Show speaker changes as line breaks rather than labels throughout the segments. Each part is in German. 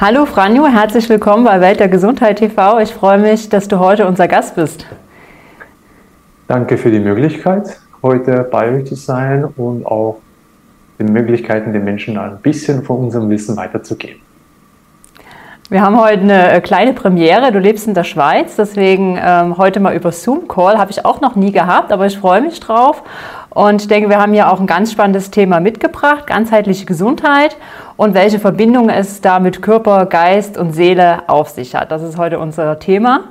Hallo Franjo, herzlich willkommen bei Welt der Gesundheit TV. Ich freue mich, dass du heute unser Gast bist.
Danke für die Möglichkeit, heute bei euch zu sein und auch die Möglichkeiten, den Menschen ein bisschen von unserem Wissen weiterzugeben.
Wir haben heute eine äh, kleine Premiere. Du lebst in der Schweiz, deswegen ähm, heute mal über Zoom-Call. Habe ich auch noch nie gehabt, aber ich freue mich drauf. Und ich denke, wir haben hier auch ein ganz spannendes Thema mitgebracht, ganzheitliche Gesundheit und welche Verbindung es da mit Körper, Geist und Seele auf sich hat. Das ist heute unser Thema.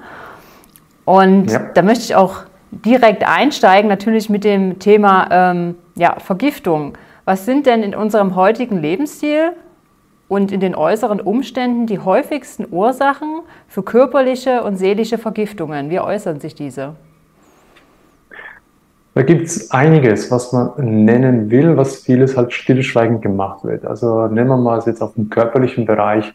Und ja. da möchte ich auch direkt einsteigen, natürlich mit dem Thema ähm, ja, Vergiftung. Was sind denn in unserem heutigen Lebensstil und in den äußeren Umständen die häufigsten Ursachen für körperliche und seelische Vergiftungen? Wie äußern sich diese?
Da gibt es einiges, was man nennen will, was vieles halt stillschweigend gemacht wird. Also nehmen wir mal jetzt auf dem körperlichen Bereich,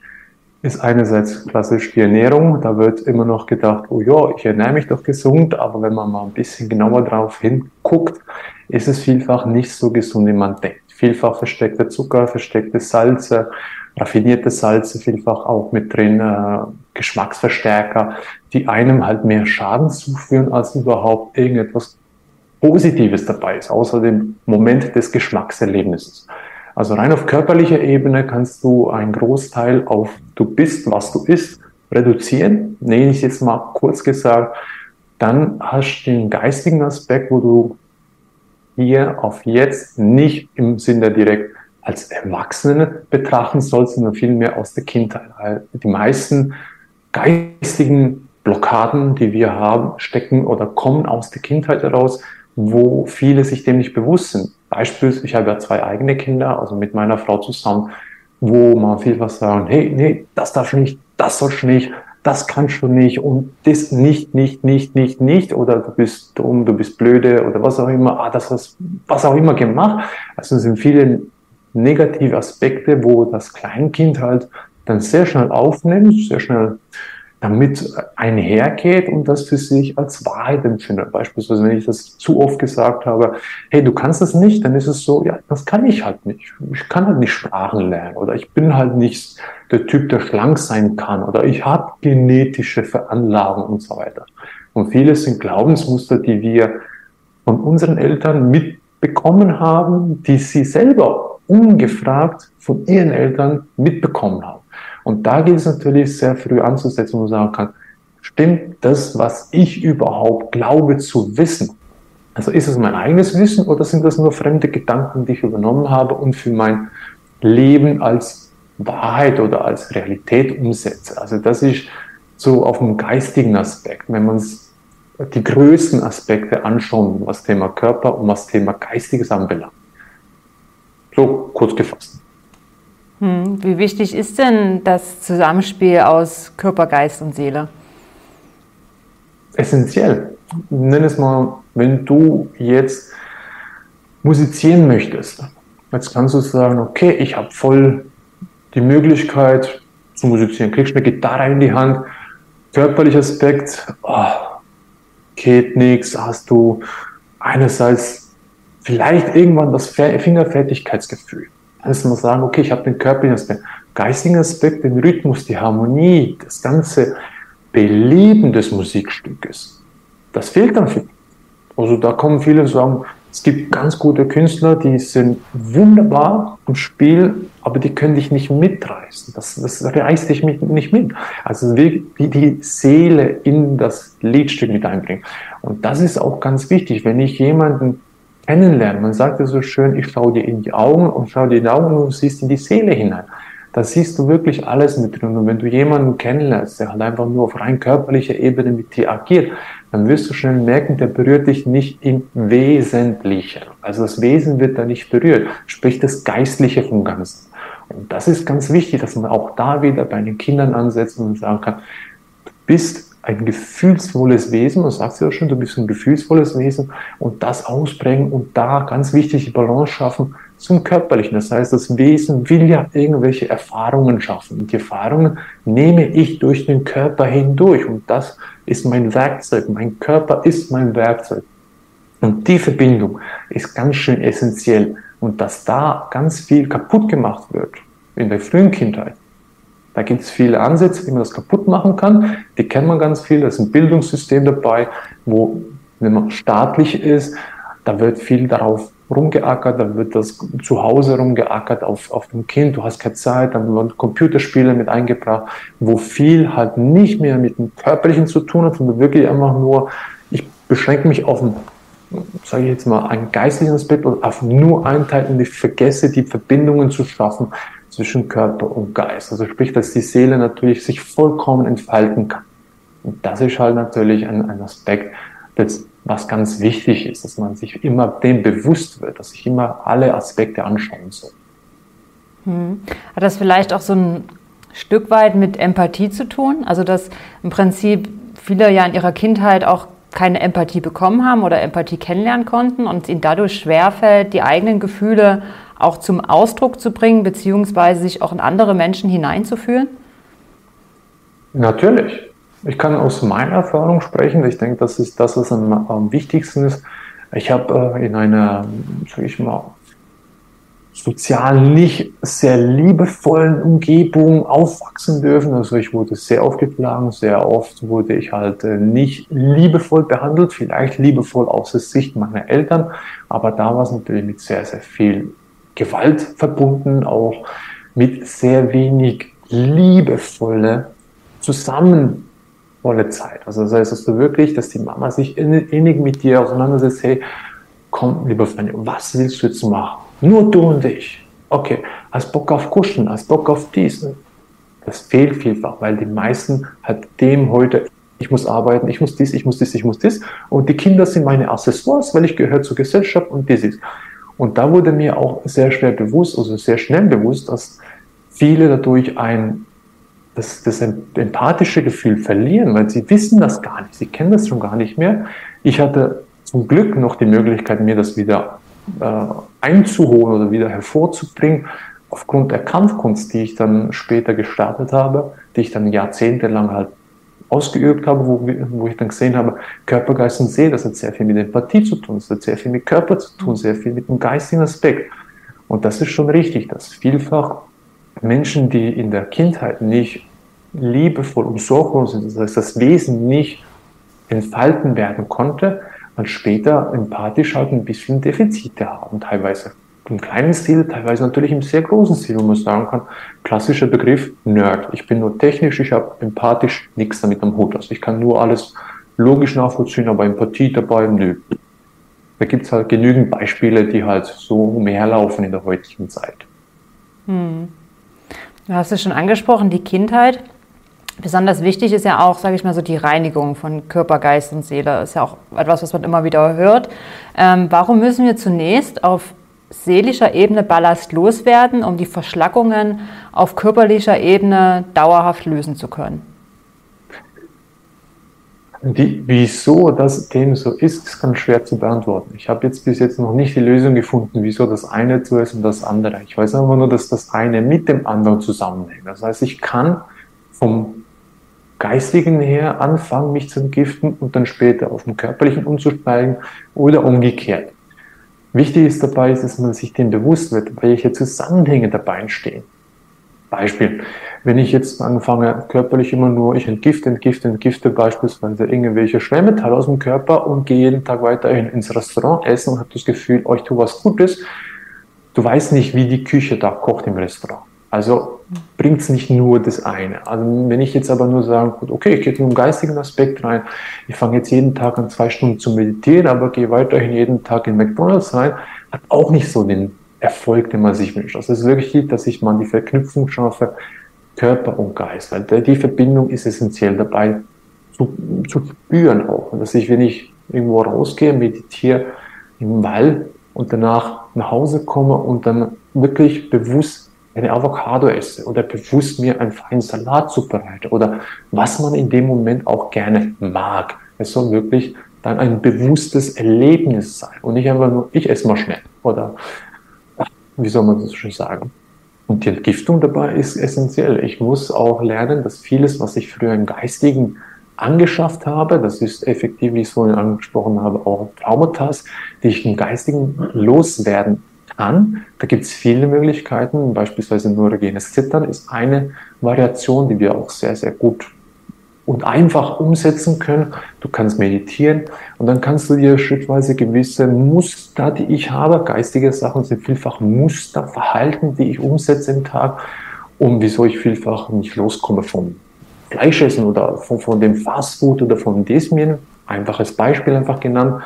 ist einerseits klassisch die Ernährung. Da wird immer noch gedacht, oh ja, ich ernähre mich doch gesund, aber wenn man mal ein bisschen genauer drauf hinguckt, ist es vielfach nicht so gesund, wie man denkt. Vielfach versteckte Zucker, versteckte Salze, raffinierte Salze vielfach auch mit drin, äh, Geschmacksverstärker, die einem halt mehr Schaden zuführen, als überhaupt irgendetwas Positives dabei ist, außer dem Moment des Geschmackserlebnisses. Also rein auf körperlicher Ebene kannst du einen Großteil auf du bist, was du isst, reduzieren. Nehme ich jetzt mal kurz gesagt. Dann hast du den geistigen Aspekt, wo du hier auf jetzt nicht im Sinne direkt als Erwachsene betrachten sollst, sondern vielmehr aus der Kindheit. Die meisten geistigen Blockaden, die wir haben, stecken oder kommen aus der Kindheit heraus, wo viele sich dem nicht bewusst sind. Beispielsweise, ich habe ja zwei eigene Kinder, also mit meiner Frau zusammen, wo man vielfach sagen, hey, nee, das darfst du nicht, das sollst du nicht, das kannst du nicht und das nicht, nicht, nicht, nicht, nicht oder du bist dumm, du bist blöde oder was auch immer, ah, das hast was auch immer gemacht. Also es sind viele negative Aspekte, wo das Kleinkind halt dann sehr schnell aufnimmt, sehr schnell damit einhergeht und das für sich als Wahrheit empfindet. Beispielsweise, wenn ich das zu oft gesagt habe, hey, du kannst das nicht, dann ist es so, ja, das kann ich halt nicht. Ich kann halt nicht Sprachen lernen oder ich bin halt nicht der Typ, der schlank sein kann oder ich habe genetische Veranlagung und so weiter. Und vieles sind Glaubensmuster, die wir von unseren Eltern mitbekommen haben, die sie selber ungefragt von ihren Eltern mitbekommen haben. Und da geht es natürlich sehr früh anzusetzen, wo man sagen kann, stimmt das, was ich überhaupt glaube zu wissen? Also ist es mein eigenes Wissen oder sind das nur fremde Gedanken, die ich übernommen habe und für mein Leben als Wahrheit oder als Realität umsetze? Also das ist so auf dem geistigen Aspekt, wenn man die größten Aspekte anschauen, was Thema Körper und was Thema Geistiges anbelangt. So kurz gefasst.
Hm, wie wichtig ist denn das Zusammenspiel aus Körper, Geist und Seele?
Essentiell. Nenn es mal, wenn du jetzt musizieren möchtest, jetzt kannst du sagen, okay, ich habe voll die Möglichkeit zu musizieren. Kriegst eine Gitarre in die Hand, körperlicher Aspekt, oh, geht nichts, hast du einerseits vielleicht irgendwann das Fingerfertigkeitsgefühl. Ist man sagen, okay, ich habe den körperlichen Aspekt, geistigen Aspekt, den Rhythmus, die Harmonie, das ganze Beleben des Musikstückes. Das fehlt dann viel. Also da kommen viele und sagen, es gibt ganz gute Künstler, die sind wunderbar im Spiel, aber die können dich nicht mitreißen. Das, das reißt dich nicht mit. Also wie die Seele in das Liedstück mit einbringen. Und das ist auch ganz wichtig. Wenn ich jemanden kennenlernen. Man sagt ja so schön, ich schaue dir in die Augen und schaue dir in die Augen und siehst in die Seele hinein. Da siehst du wirklich alles mit drin. Und wenn du jemanden kennenlernst, der halt einfach nur auf rein körperlicher Ebene mit dir agiert, dann wirst du schnell merken, der berührt dich nicht im Wesentlichen. Also das Wesen wird da nicht berührt, sprich das Geistliche vom Ganzen. Und das ist ganz wichtig, dass man auch da wieder bei den Kindern ansetzt und sagen kann, du bist ein gefühlsvolles Wesen, man sagt ja schon, du bist ein gefühlsvolles Wesen und das ausprägen und da ganz wichtig die Balance schaffen zum Körperlichen. Das heißt, das Wesen will ja irgendwelche Erfahrungen schaffen und die Erfahrungen nehme ich durch den Körper hindurch und das ist mein Werkzeug. Mein Körper ist mein Werkzeug. Und die Verbindung ist ganz schön essentiell und dass da ganz viel kaputt gemacht wird in der frühen Kindheit, Da gibt es viele Ansätze, wie man das kaputt machen kann. Die kennt man ganz viel. Da ist ein Bildungssystem dabei, wo, wenn man staatlich ist, da wird viel darauf rumgeackert, dann wird das zu Hause rumgeackert auf, auf dem Kind, du hast keine Zeit, dann werden Computerspiele mit eingebracht, wo viel halt nicht mehr mit dem Körperlichen zu tun hat, sondern wirklich einfach nur, ich beschränke mich auf ein sage ich jetzt mal, einen geistlichen Aspekt oder auf nur einen Teil und ich vergesse die Verbindungen zu schaffen zwischen Körper und Geist. Also sprich, dass die Seele natürlich sich vollkommen entfalten kann. Und das ist halt natürlich ein, ein Aspekt, das, was ganz wichtig ist, dass man sich immer dem bewusst wird, dass ich immer alle Aspekte anschauen soll.
Hm. Hat das vielleicht auch so ein Stück weit mit Empathie zu tun? Also dass im Prinzip viele ja in ihrer Kindheit auch keine Empathie bekommen haben oder Empathie kennenlernen konnten und ihnen dadurch schwerfällt, die eigenen Gefühle auch zum Ausdruck zu bringen, beziehungsweise sich auch in andere Menschen hineinzuführen?
Natürlich. Ich kann aus meiner Erfahrung sprechen. Ich denke, das ist das, was am, am wichtigsten ist. Ich habe äh, in einer, sage ich mal, sozial nicht sehr liebevollen Umgebung aufwachsen dürfen. Also ich wurde sehr oft geschlagen, sehr oft wurde ich halt äh, nicht liebevoll behandelt, vielleicht liebevoll aus der Sicht meiner Eltern, aber da war es natürlich mit sehr, sehr viel Gewalt verbunden, auch mit sehr wenig liebevolle zusammenvolle Zeit. Also das heißt, dass du wirklich, dass die Mama sich innig mit dir auseinandersetzt, hey, komm, lieber Freund, was willst du jetzt machen? Nur du und ich. Okay, hast Bock auf Kuscheln, hast Bock auf dies. Das fehlt vielfach, weil die meisten halt dem heute, ich muss arbeiten, ich muss dies, ich muss dies, ich muss dies. Und die Kinder sind meine Accessoires, weil ich gehöre zur Gesellschaft und dies ist. Und da wurde mir auch sehr schwer bewusst, also sehr schnell bewusst, dass viele dadurch ein das, das empathische Gefühl verlieren, weil sie wissen das gar nicht, sie kennen das schon gar nicht mehr. Ich hatte zum Glück noch die Möglichkeit, mir das wieder äh, einzuholen oder wieder hervorzubringen, aufgrund der Kampfkunst, die ich dann später gestartet habe, die ich dann jahrzehntelang halt ausgeübt habe, wo, wo ich dann gesehen habe, Körper, Geist und Seele, das hat sehr viel mit Empathie zu tun, das hat sehr viel mit Körper zu tun, sehr viel mit dem geistigen Aspekt. Und das ist schon richtig, dass vielfach Menschen, die in der Kindheit nicht liebevoll und sorglos sind, das heißt, das Wesen nicht entfalten werden konnte, man später empathisch halt ein bisschen Defizite haben, teilweise im kleinen Stil, teilweise natürlich im sehr großen Stil, wo man sagen kann, klassischer Begriff Nerd. Ich bin nur technisch, ich habe empathisch nichts damit am Hut. Also ich kann nur alles logisch nachvollziehen, aber Empathie dabei, nö. Da gibt es halt genügend Beispiele, die halt so umherlaufen in der heutigen Zeit.
Hm. Du hast es schon angesprochen, die Kindheit. Besonders wichtig ist ja auch, sage ich mal so, die Reinigung von Körper, Geist und Seele. Ist ja auch etwas, was man immer wieder hört. Ähm, warum müssen wir zunächst auf seelischer Ebene Ballast loswerden, um die Verschlackungen auf körperlicher Ebene dauerhaft lösen zu können?
Die, wieso das dem so ist, ist ganz schwer zu beantworten. Ich habe jetzt bis jetzt noch nicht die Lösung gefunden, wieso das eine so ist und das andere. Ich weiß einfach nur, dass das eine mit dem anderen zusammenhängt. Das heißt, ich kann vom Geistigen her anfangen, mich zu entgiften und dann später auf dem Körperlichen umzusteigen oder umgekehrt. Wichtig ist dabei, dass man sich dem bewusst wird, welche Zusammenhänge dabei entstehen. Beispiel, wenn ich jetzt anfange, körperlich immer nur, ich entgifte, entgifte, entgifte beispielsweise irgendwelche Schwermetalle aus dem Körper und gehe jeden Tag weiterhin ins Restaurant essen und habe das Gefühl, euch tue was Gutes. Du weißt nicht, wie die Küche da kocht im Restaurant. Also bringt es nicht nur das eine. Also wenn ich jetzt aber nur sage, gut, okay, ich gehe nur im geistigen Aspekt rein, ich fange jetzt jeden Tag an zwei Stunden zu meditieren, aber gehe weiterhin jeden Tag in McDonalds rein, hat auch nicht so den Erfolg, den man sich wünscht. Also es ist wirklich, dass ich mal die Verknüpfung schaffe, Körper und Geist, weil die Verbindung ist essentiell dabei zu, zu spüren auch. Und dass ich, wenn ich irgendwo rausgehe, meditiere im Wald und danach nach Hause komme und dann wirklich bewusst eine Avocado esse oder bewusst mir einen feinen Salat zubereite oder was man in dem Moment auch gerne mag. Es soll wirklich dann ein bewusstes Erlebnis sein und nicht einfach nur, ich esse mal schnell oder wie soll man das schon sagen. Und die Entgiftung dabei ist essentiell. Ich muss auch lernen, dass vieles, was ich früher im Geistigen angeschafft habe, das ist effektiv, wie ich es vorhin angesprochen habe, auch Traumata, die ich im Geistigen loswerden an. Da gibt es viele Möglichkeiten, beispielsweise neurogenes Zittern ist eine Variation, die wir auch sehr, sehr gut und einfach umsetzen können. Du kannst meditieren und dann kannst du dir schrittweise gewisse Muster, die ich habe, geistige Sachen sind vielfach Muster, Verhalten, die ich umsetze im Tag, um wieso ich vielfach nicht loskomme vom Fleischessen oder von, von dem Fastfood oder von diesem. Einfaches Beispiel einfach genannt.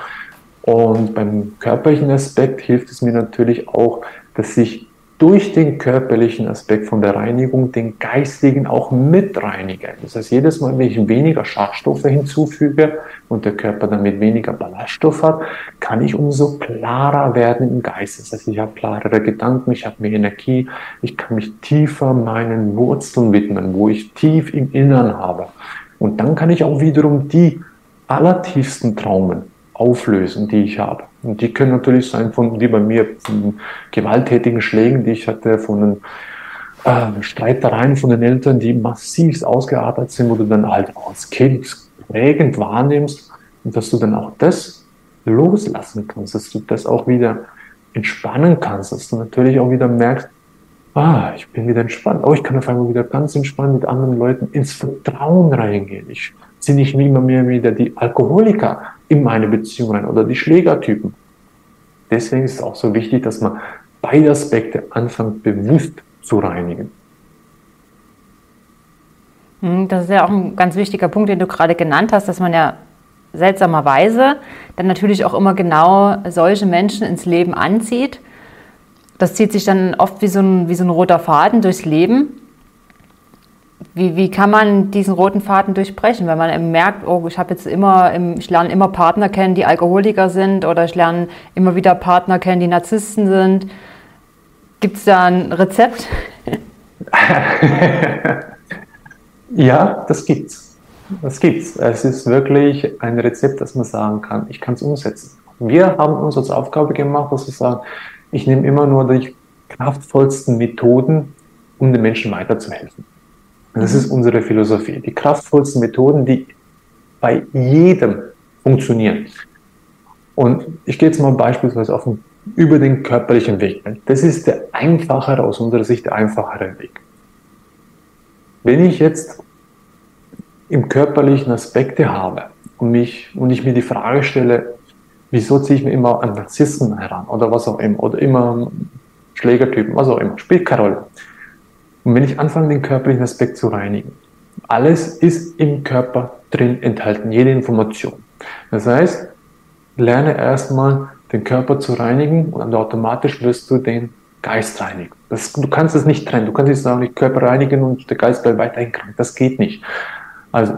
Und beim körperlichen Aspekt hilft es mir natürlich auch, dass ich durch den körperlichen Aspekt von der Reinigung den geistigen auch mitreinige. Das heißt, jedes Mal, wenn ich weniger Schadstoffe hinzufüge und der Körper damit weniger Ballaststoff hat, kann ich umso klarer werden im Geist. Das heißt, ich habe klarere Gedanken, ich habe mehr Energie, ich kann mich tiefer meinen Wurzeln widmen, wo ich tief im Innern habe. Und dann kann ich auch wiederum die allertiefsten Traumen auflösen, die ich habe. Und die können natürlich sein von, wie bei mir, von gewalttätigen Schlägen, die ich hatte, von den äh, Streitereien von den Eltern, die massiv ausgearbeitet sind, wo du dann halt als Kind prägend wahrnimmst und dass du dann auch das loslassen kannst, dass du das auch wieder entspannen kannst, dass du natürlich auch wieder merkst, ah, ich bin wieder entspannt. Oh, ich kann auf einmal wieder ganz entspannt mit anderen Leuten ins Vertrauen reingehen. Ich ziehe nicht immer mehr wieder die Alkoholiker in meine Beziehung rein oder die Schlägertypen. Deswegen ist es auch so wichtig, dass man beide Aspekte anfängt bewusst zu reinigen.
Hm, das ist ja auch ein ganz wichtiger Punkt, den du gerade genannt hast, dass man ja seltsamerweise dann natürlich auch immer genau solche Menschen ins Leben anzieht. Das zieht sich dann oft wie so ein, wie so ein roter Faden durchs Leben. Wie, wie kann man diesen roten Faden durchbrechen, wenn man merkt, oh, ich habe jetzt immer, ich lerne immer Partner kennen, die Alkoholiker sind oder ich lerne immer wieder Partner kennen, die Narzissten sind. Gibt es da ein Rezept?
ja, das gibt's. Das gibt's. Es ist wirklich ein Rezept, das man sagen kann. Ich kann es umsetzen. Wir haben uns als Aufgabe gemacht, dass wir sagen, ich nehme immer nur die kraftvollsten Methoden, um den Menschen weiterzuhelfen. Das ist unsere Philosophie. Die kraftvollsten Methoden, die bei jedem funktionieren. Und ich gehe jetzt mal beispielsweise auf den, über den körperlichen Weg. Das ist der einfachere, aus unserer Sicht der einfachere Weg. Wenn ich jetzt im körperlichen Aspekte habe und, mich, und ich mir die Frage stelle, wieso ziehe ich mir immer an Narzissten heran oder was auch immer, oder immer Schlägertypen, was auch immer, spielt keine Rolle. Und wenn ich anfange, den körperlichen Aspekt zu reinigen, alles ist im Körper drin enthalten, jede Information. Das heißt, lerne erstmal den Körper zu reinigen und automatisch wirst du den Geist reinigen. Das, du kannst es nicht trennen. Du kannst nicht sagen, ich Körper reinigen und der Geist bleibt weiterhin krank. Das geht nicht. Also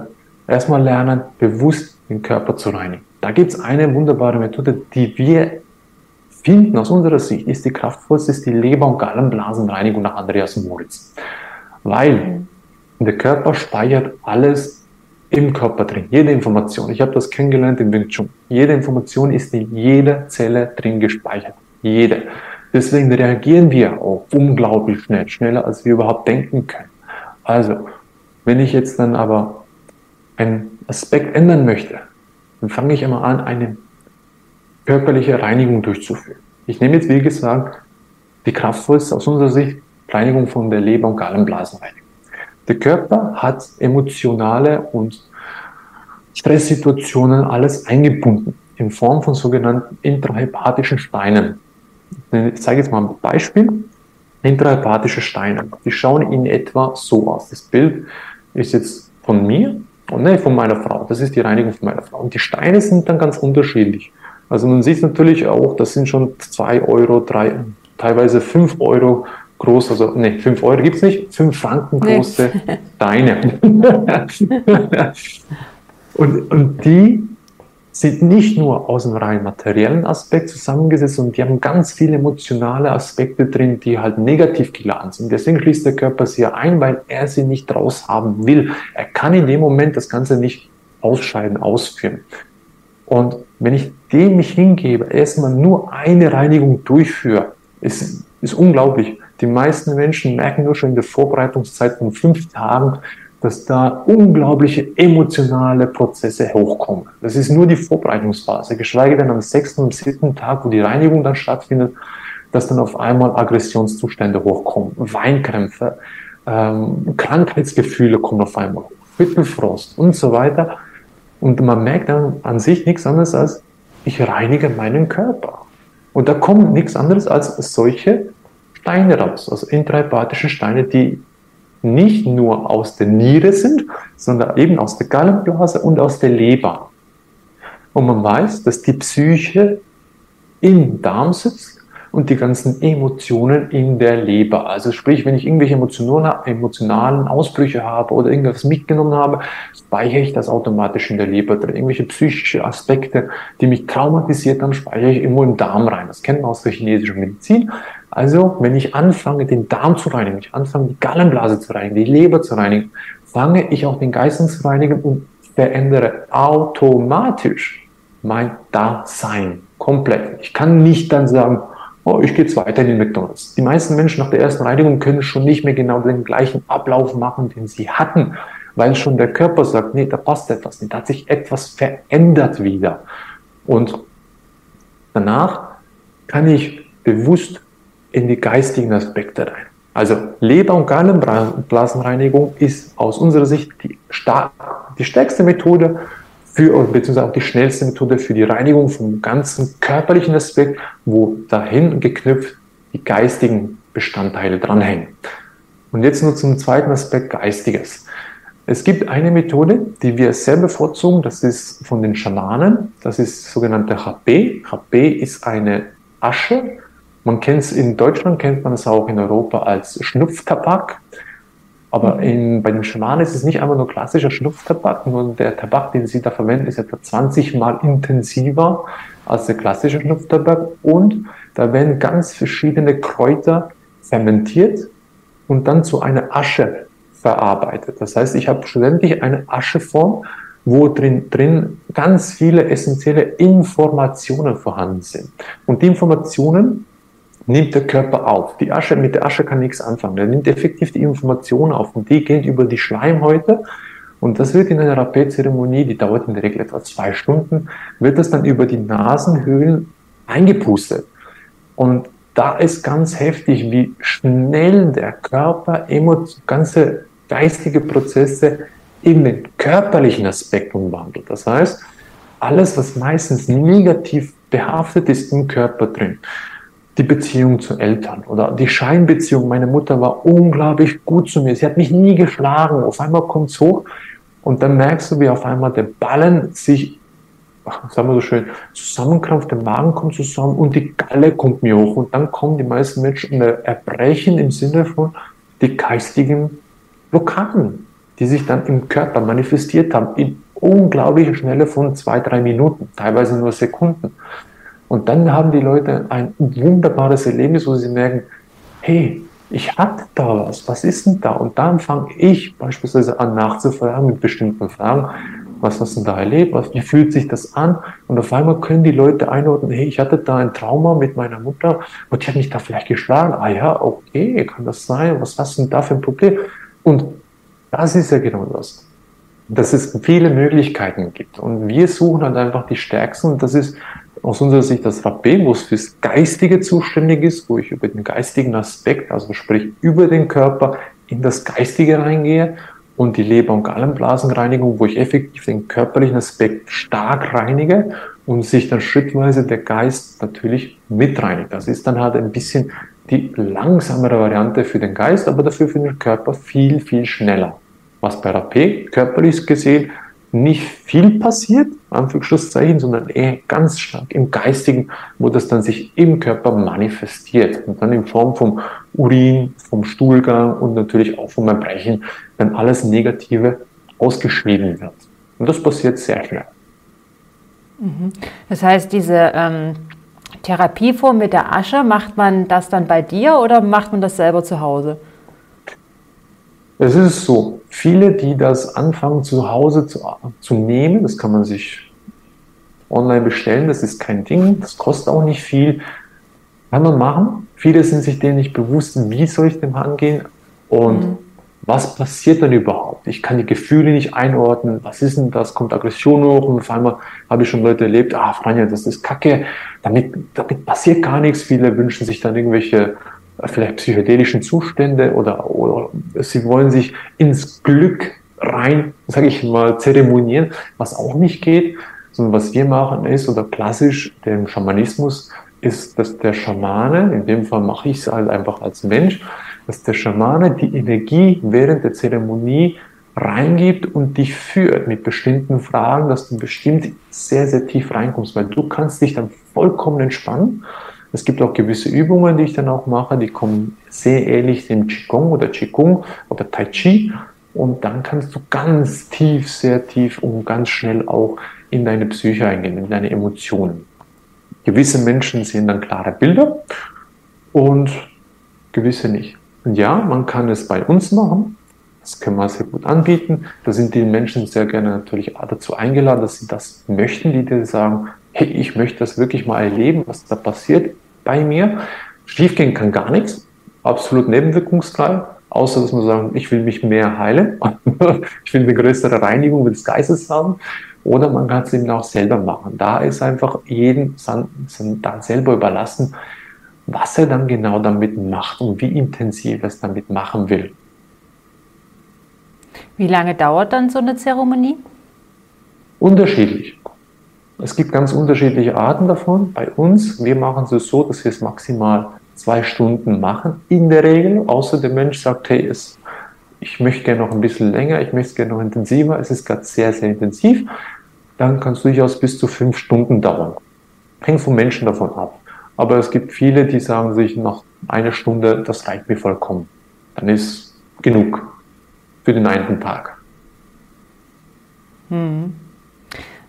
erstmal lernen, bewusst den Körper zu reinigen. Da gibt es eine wunderbare Methode, die wir finden aus unserer Sicht ist die kraftvollste ist die Leber- und Gallenblasenreinigung nach Andreas Moritz. Weil der Körper speichert alles im Körper drin, jede Information. Ich habe das kennengelernt im Wing Chun. Jede Information ist in jeder Zelle drin gespeichert. Jede. Deswegen reagieren wir auch unglaublich schnell, schneller als wir überhaupt denken können. Also, wenn ich jetzt dann aber einen Aspekt ändern möchte, dann fange ich immer an, eine körperliche Reinigung durchzuführen. Ich nehme jetzt, wie gesagt, die kraftvollste aus unserer Sicht Reinigung von der Leber- und Gallenblasenreinigung. Der Körper hat emotionale und Stresssituationen alles eingebunden in Form von sogenannten intrahepatischen Steinen. Ich zeige jetzt mal ein Beispiel. Intrahepatische Steine. Die schauen in etwa so aus. Das Bild ist jetzt von mir und ne, von meiner Frau. Das ist die Reinigung von meiner Frau. Und die Steine sind dann ganz unterschiedlich. Also man sieht natürlich auch, das sind schon zwei Euro, drei, teilweise fünf Euro groß, also ne, fünf Euro gibt's nicht, fünf Franken große nee. Steine. und, und die sind nicht nur aus dem rein materiellen Aspekt zusammengesetzt, sondern die haben ganz viele emotionale Aspekte drin, die halt negativ geladen sind. Deswegen schließt der Körper sie ein, weil er sie nicht raus haben will. Er kann in dem Moment das Ganze nicht ausscheiden, ausführen. Und wenn ich dem mich hingebe, erstmal nur eine Reinigung durchführe, ist, ist unglaublich. Die meisten Menschen merken nur schon in der Vorbereitungszeit von fünf Tagen, dass da unglaubliche emotionale Prozesse hochkommen. Das ist nur die Vorbereitungsphase. Geschweige denn am sechsten und siebten Tag, wo die Reinigung dann stattfindet, dass dann auf einmal Aggressionszustände hochkommen, Weinkrämpfe, ähm, Krankheitsgefühle kommen auf einmal hoch, Hüttenfrost und so weiter. Und man merkt dann an sich nichts anderes als, ich reinige meinen Körper. Und da kommt nichts anderes als solche Steine raus, also intrahepatische Steine, die nicht nur aus der Niere sind, sondern eben aus der Gallenblase und aus der Leber. Und man weiß, dass die Psyche im Darm sitzt und die ganzen Emotionen in der Leber. Also sprich, wenn ich irgendwelche emotionalen Ausbrüche habe oder irgendwas mitgenommen habe, speichere ich das automatisch in der Leber drin. Irgendwelche psychische Aspekte, die mich traumatisiert haben, speichere ich immer im Darm rein. Das kennt man aus der chinesischen Medizin. Also, wenn ich anfange, den Darm zu reinigen, ich anfange, die Gallenblase zu reinigen, die Leber zu reinigen, fange ich auch den Geist zu reinigen und verändere automatisch mein Dasein komplett. Ich kann nicht dann sagen, oh, ich gehe jetzt weiter in den McDonalds. Die meisten Menschen nach der ersten Reinigung können schon nicht mehr genau den gleichen Ablauf machen, den sie hatten, weil schon der Körper sagt, nee, da passt etwas nicht, da hat sich etwas verändert wieder. Und danach kann ich bewusst in die geistigen Aspekte rein. Also Leber- und Gallenblasenreinigung ist aus unserer Sicht die, die stärkste Methode für, beziehungsweise auch die schnellste Methode für die Reinigung vom ganzen körperlichen Aspekt, wo dahin geknüpft die geistigen Bestandteile dranhängen. Und jetzt nur zum zweiten Aspekt Geistiges. Es gibt eine Methode, die wir sehr bevorzugen, das ist von den Schamanen, das ist sogenannte HP. HP ist eine Asche. Man kennt es in Deutschland, kennt man es auch in Europa als Schnupftabak. Aber mhm. in, bei den Schamanen ist es nicht einfach nur klassischer Schnupftabak, nur der Tabak, den sie da verwenden, ist etwa 20 mal intensiver als der klassische Schnupftabak. Und da werden ganz verschiedene Kräuter fermentiert und dann zu einer Asche verarbeitet. Das heißt, ich habe schlussendlich eine Ascheform, wo drin, drin ganz viele essentielle Informationen vorhanden sind. Und die Informationen nimmt der Körper auf. Die Asche, mit der Asche kann nichts anfangen. Er nimmt effektiv die Information auf und die geht über die Schleimhäute und das wird in einer Rapé-Zeremonie, die dauert in der Regel etwa zwei Stunden, wird das dann über die Nasenhöhlen eingepustet. Und da ist ganz heftig, wie schnell der Körper ganze geistige Prozesse in den körperlichen Aspekt umwandelt. Das heißt, alles, was meistens negativ behaftet ist im Körper drin, die Beziehung zu Eltern oder die Scheinbeziehung. Meine Mutter war unglaublich gut zu mir. Sie hat mich nie geschlagen. Auf einmal kommt es hoch und dann merkst du, wie auf einmal der Ballen sich, sagen wir so schön, zusammenkrampft, der Magen kommt zusammen und die Galle kommt mir hoch. Und dann kommen die meisten Menschen Erbrechen im Sinne von die geistigen Blockaden, die sich dann im Körper manifestiert haben, in unglaubliche Schnelle von zwei, drei Minuten, teilweise nur Sekunden. Und dann haben die Leute ein wunderbares Erlebnis, wo sie merken, hey, ich hatte da was, was ist denn da? Und dann fange ich beispielsweise an nachzufragen mit bestimmten Fragen, was hast du da erlebt, was, wie fühlt sich das an? Und auf einmal können die Leute einordnen, hey, ich hatte da ein Trauma mit meiner Mutter und die hat mich da vielleicht geschlagen. Ah ja, okay, kann das sein? Was hast du denn da für ein Problem? Und das ist ja genau das. Dass es viele Möglichkeiten gibt. Und wir suchen halt einfach die stärksten. Und das ist aus unserer Sicht das Rappé, wo es fürs Geistige zuständig ist, wo ich über den geistigen Aspekt, also sprich über den Körper in das Geistige reingehe und die Leber- und Gallenblasenreinigung, wo ich effektiv den körperlichen Aspekt stark reinige und sich dann schrittweise der Geist natürlich mitreinigt. Das ist dann halt ein bisschen die langsamere Variante für den Geist, aber dafür für den Körper viel, viel schneller. Was bei Rappé körperlich gesehen nicht viel passiert, Anführungszeichen, sondern eher ganz stark im Geistigen, wo das dann sich im Körper manifestiert und dann in Form vom Urin, vom Stuhlgang und natürlich auch vom Erbrechen dann alles Negative ausgeschrieben wird. Und das passiert sehr schnell.
Mhm. Das heißt, diese ähm, Therapieform mit der Asche, macht man das dann bei dir oder macht man das selber zu Hause?
Es ist so, viele, die das anfangen zu Hause zu, zu nehmen, das kann man sich online bestellen, das ist kein Ding, das kostet auch nicht viel, kann man machen. Viele sind sich denen nicht bewusst, wie soll ich dem angehen und mhm. was passiert dann überhaupt? Ich kann die Gefühle nicht einordnen. Was ist denn das? Kommt Aggression hoch? Und auf einmal habe ich schon Leute erlebt, ah, Franja, das ist Kacke. Damit, damit passiert gar nichts. Viele wünschen sich dann irgendwelche vielleicht psychedelischen Zustände oder, oder sie wollen sich ins Glück rein, sage ich mal, zeremonieren, was auch nicht geht. Sondern was wir machen ist, oder klassisch dem Schamanismus, ist, dass der Schamane, in dem Fall mache ich es halt einfach als Mensch, dass der Schamane die Energie während der Zeremonie reingibt und dich führt mit bestimmten Fragen, dass du bestimmt sehr, sehr tief reinkommst, weil du kannst dich dann vollkommen entspannen. Es gibt auch gewisse Übungen, die ich dann auch mache, die kommen sehr ähnlich dem Qigong oder Qigong oder Tai Chi. Und dann kannst du ganz tief, sehr tief und ganz schnell auch in deine Psyche eingehen, in deine Emotionen. Gewisse Menschen sehen dann klare Bilder und gewisse nicht. Und ja, man kann es bei uns machen. Das können wir sehr gut anbieten. Da sind die Menschen sehr gerne natürlich dazu eingeladen, dass sie das möchten, die dir sagen, hey, ich möchte das wirklich mal erleben, was da passiert bei mir. Schiefgehen kann gar nichts. Absolut nebenwirkungsfrei. Außer, dass man sagen, ich will mich mehr heilen. ich will eine größere Reinigung des Geistes haben. Oder man kann es eben auch selber machen. Da ist einfach jedem dann selber überlassen, was er dann genau damit macht und wie intensiv er es damit machen will.
Wie lange dauert dann so eine Zeremonie?
Unterschiedlich. Es gibt ganz unterschiedliche Arten davon. Bei uns, wir machen es so, dass wir es maximal zwei Stunden machen, in der Regel, außer der Mensch sagt, hey, es, ich möchte gerne noch ein bisschen länger, ich möchte gerne noch intensiver, es ist gerade sehr, sehr intensiv, dann kann es durchaus bis zu fünf Stunden dauern. Hängt vom Menschen davon ab. Aber es gibt viele, die sagen sich nach einer Stunde, das reicht mir vollkommen. Dann ist genug für den einen Tag.
Hm.